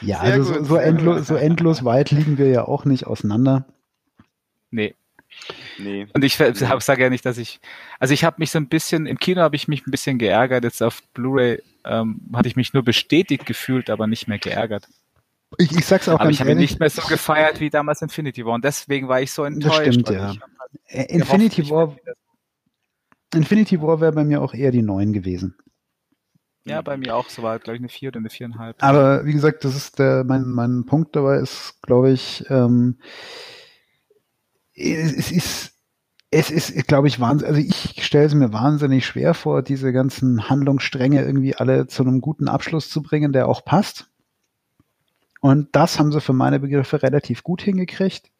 ja, also so, so, endlos, so endlos weit liegen wir ja auch nicht auseinander. Nee. Nee. Und ich nee. sage ja nicht, dass ich, also ich habe mich so ein bisschen, im Kino habe ich mich ein bisschen geärgert, jetzt auf Blu-ray ähm, hatte ich mich nur bestätigt gefühlt, aber nicht mehr geärgert. Ich, ich sag's auch aber ich habe ihn nicht mehr so gefeiert wie damals Infinity War und deswegen war ich so enttäuscht. Das stimmt, ja. Äh, Infinity War, Infinity War wäre bei mir auch eher die 9 gewesen. Ja, bei mir auch. So war, glaube ich, eine 4 oder eine 4,5. Aber wie gesagt, das ist der, mein, mein Punkt dabei ist, glaube ich, ähm, es ist, es ist, glaube ich, wahnsinnig, also ich stelle es mir wahnsinnig schwer vor, diese ganzen Handlungsstränge irgendwie alle zu einem guten Abschluss zu bringen, der auch passt. Und das haben sie für meine Begriffe relativ gut hingekriegt.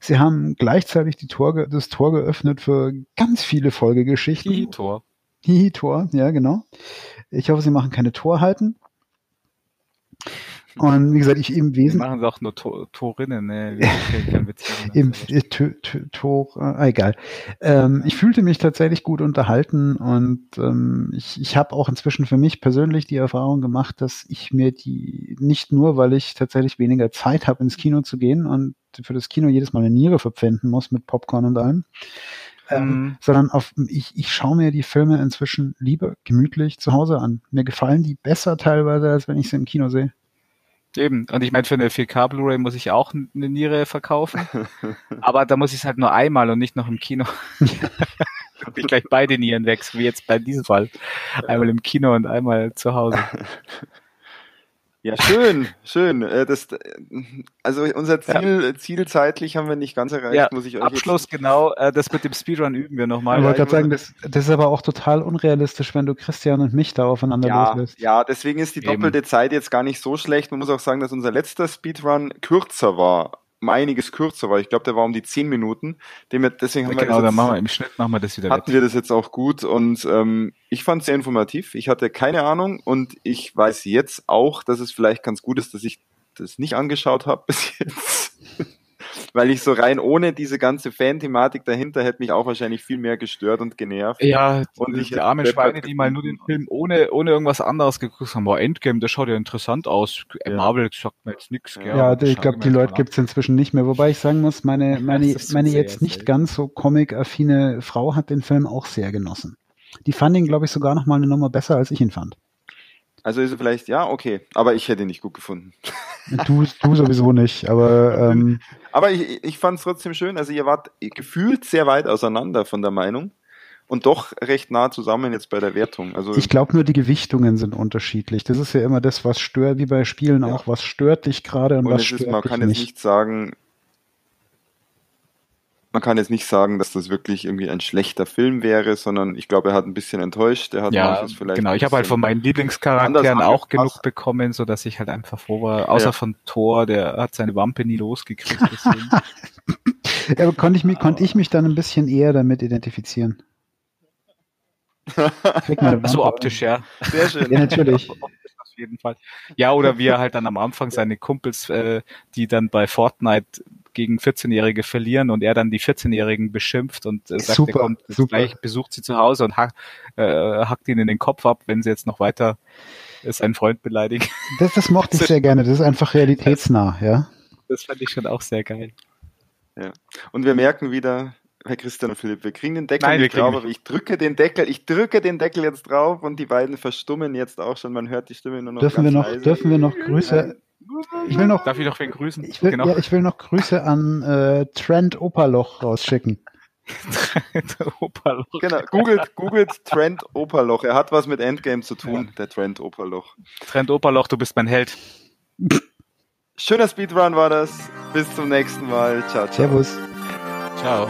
Sie haben gleichzeitig die Tor, das Tor geöffnet für ganz viele Folgegeschichten. Hihi-Tor. Hihi-Tor, ja, genau. Ich hoffe, sie machen keine Torhalten. Und wie gesagt, ich im Wesentlichen. machen sie auch nur Tor Torinnen, ne? Im Tor, äh, egal. Ähm, ich fühlte mich tatsächlich gut unterhalten und ähm, ich, ich habe auch inzwischen für mich persönlich die Erfahrung gemacht, dass ich mir die nicht nur, weil ich tatsächlich weniger Zeit habe, ins Kino zu gehen und für das Kino jedes Mal eine Niere verpfänden muss mit Popcorn und allem, ähm, mhm. sondern auf, ich, ich schaue mir die Filme inzwischen lieber gemütlich zu Hause an. Mir gefallen die besser teilweise, als wenn ich sie im Kino sehe. Eben. Und ich meine, für eine 4K Blu-ray muss ich auch eine Niere verkaufen. aber da muss ich es halt nur einmal und nicht noch im Kino. Habe ich gleich beide Nieren weg, wie jetzt bei diesem Fall. Einmal im Kino und einmal zu Hause. Ja, schön, schön. Äh, das, also unser Ziel, ja. Ziel zeitlich haben wir nicht ganz erreicht, ja, muss ich euch Abschluss, genau. Äh, das mit dem Speedrun üben wir nochmal. Ich wollte gerade sagen, das, das ist aber auch total unrealistisch, wenn du Christian und mich da aufeinander ja, loslässt. Ja, deswegen ist die doppelte Eben. Zeit jetzt gar nicht so schlecht. Man muss auch sagen, dass unser letzter Speedrun kürzer war um einiges kürzer war. Ich glaube, der war um die zehn Minuten. Deswegen haben genau, wir dann machen wir im Schnitt machen wir das wieder. Hatten mit. wir das jetzt auch gut und ähm, ich fand es sehr informativ. Ich hatte keine Ahnung und ich weiß jetzt auch, dass es vielleicht ganz gut ist, dass ich das nicht angeschaut habe bis jetzt. weil ich so rein ohne diese ganze Fan-Thematik dahinter hätte mich auch wahrscheinlich viel mehr gestört und genervt. Ja, und ich die armen Schweine, die mal nur den Film ohne, ohne irgendwas anderes geguckt haben, boah, Endgame, das schaut ja interessant aus. Ja. Marvel sagt mir jetzt nichts. Ja, ja ich glaube, die Leute gibt es inzwischen nicht mehr. Wobei ich sagen muss, meine, meine, meine jetzt nicht ganz so comic-affine Frau hat den Film auch sehr genossen. Die fand ihn, glaube ich, sogar noch mal eine Nummer besser, als ich ihn fand. Also ist er vielleicht, ja, okay, aber ich hätte ihn nicht gut gefunden. Du, du sowieso nicht, aber. Ähm, aber ich, ich fand es trotzdem schön. Also, ihr wart gefühlt sehr weit auseinander von der Meinung und doch recht nah zusammen jetzt bei der Wertung. Also ich glaube nur die Gewichtungen sind unterschiedlich. Das ist ja immer das, was stört, wie bei Spielen ja. auch, was stört dich gerade und, und, was stört ist, man dich kann nicht. jetzt nicht sagen, man kann jetzt nicht sagen, dass das wirklich irgendwie ein schlechter Film wäre, sondern ich glaube, er hat ein bisschen enttäuscht. Er hat ja, vielleicht genau. Ich habe halt von meinen Lieblingscharakteren auch genug bekommen, so dass ich halt einfach froh war. Außer ja. von Thor, der hat seine Wampe nie losgekriegt. ja, konnte ich mich, konnte ich mich dann ein bisschen eher damit identifizieren. so optisch, ja. Sehr schön. Ja, natürlich. Auf jeden Fall. Ja, oder wie er halt dann am Anfang seine Kumpels, äh, die dann bei Fortnite gegen 14-Jährige verlieren und er dann die 14-Jährigen beschimpft und äh, sagt, super, er kommt super. gleich, besucht sie zu Hause und hack, äh, hackt ihn in den Kopf ab, wenn sie jetzt noch weiter äh, seinen Freund beleidigen. Das, das mochte ich sehr gerne, das ist einfach realitätsnah, ja. Das fand ich schon auch sehr geil. Ja. Und wir merken wieder, Herr Christian und Philipp, wir kriegen den Deckel Nein, nicht drauf, aber ich drücke den Deckel, ich drücke den Deckel jetzt drauf und die beiden verstummen jetzt auch schon, man hört die Stimme nur noch Dürfen wir noch, leise. dürfen wir noch Grüße ich will noch, Darf ich noch wen grüßen? Ich will, genau. ja, ich will noch Grüße an äh, Trent Operloch rausschicken. Trent Operloch. Genau, googelt, googelt Trent Operloch. Er hat was mit Endgame zu tun, ja. der Trent Operloch. Trent Operloch, du bist mein Held. Schöner Speedrun war das. Bis zum nächsten Mal. Ciao, ciao. Servus. Ciao.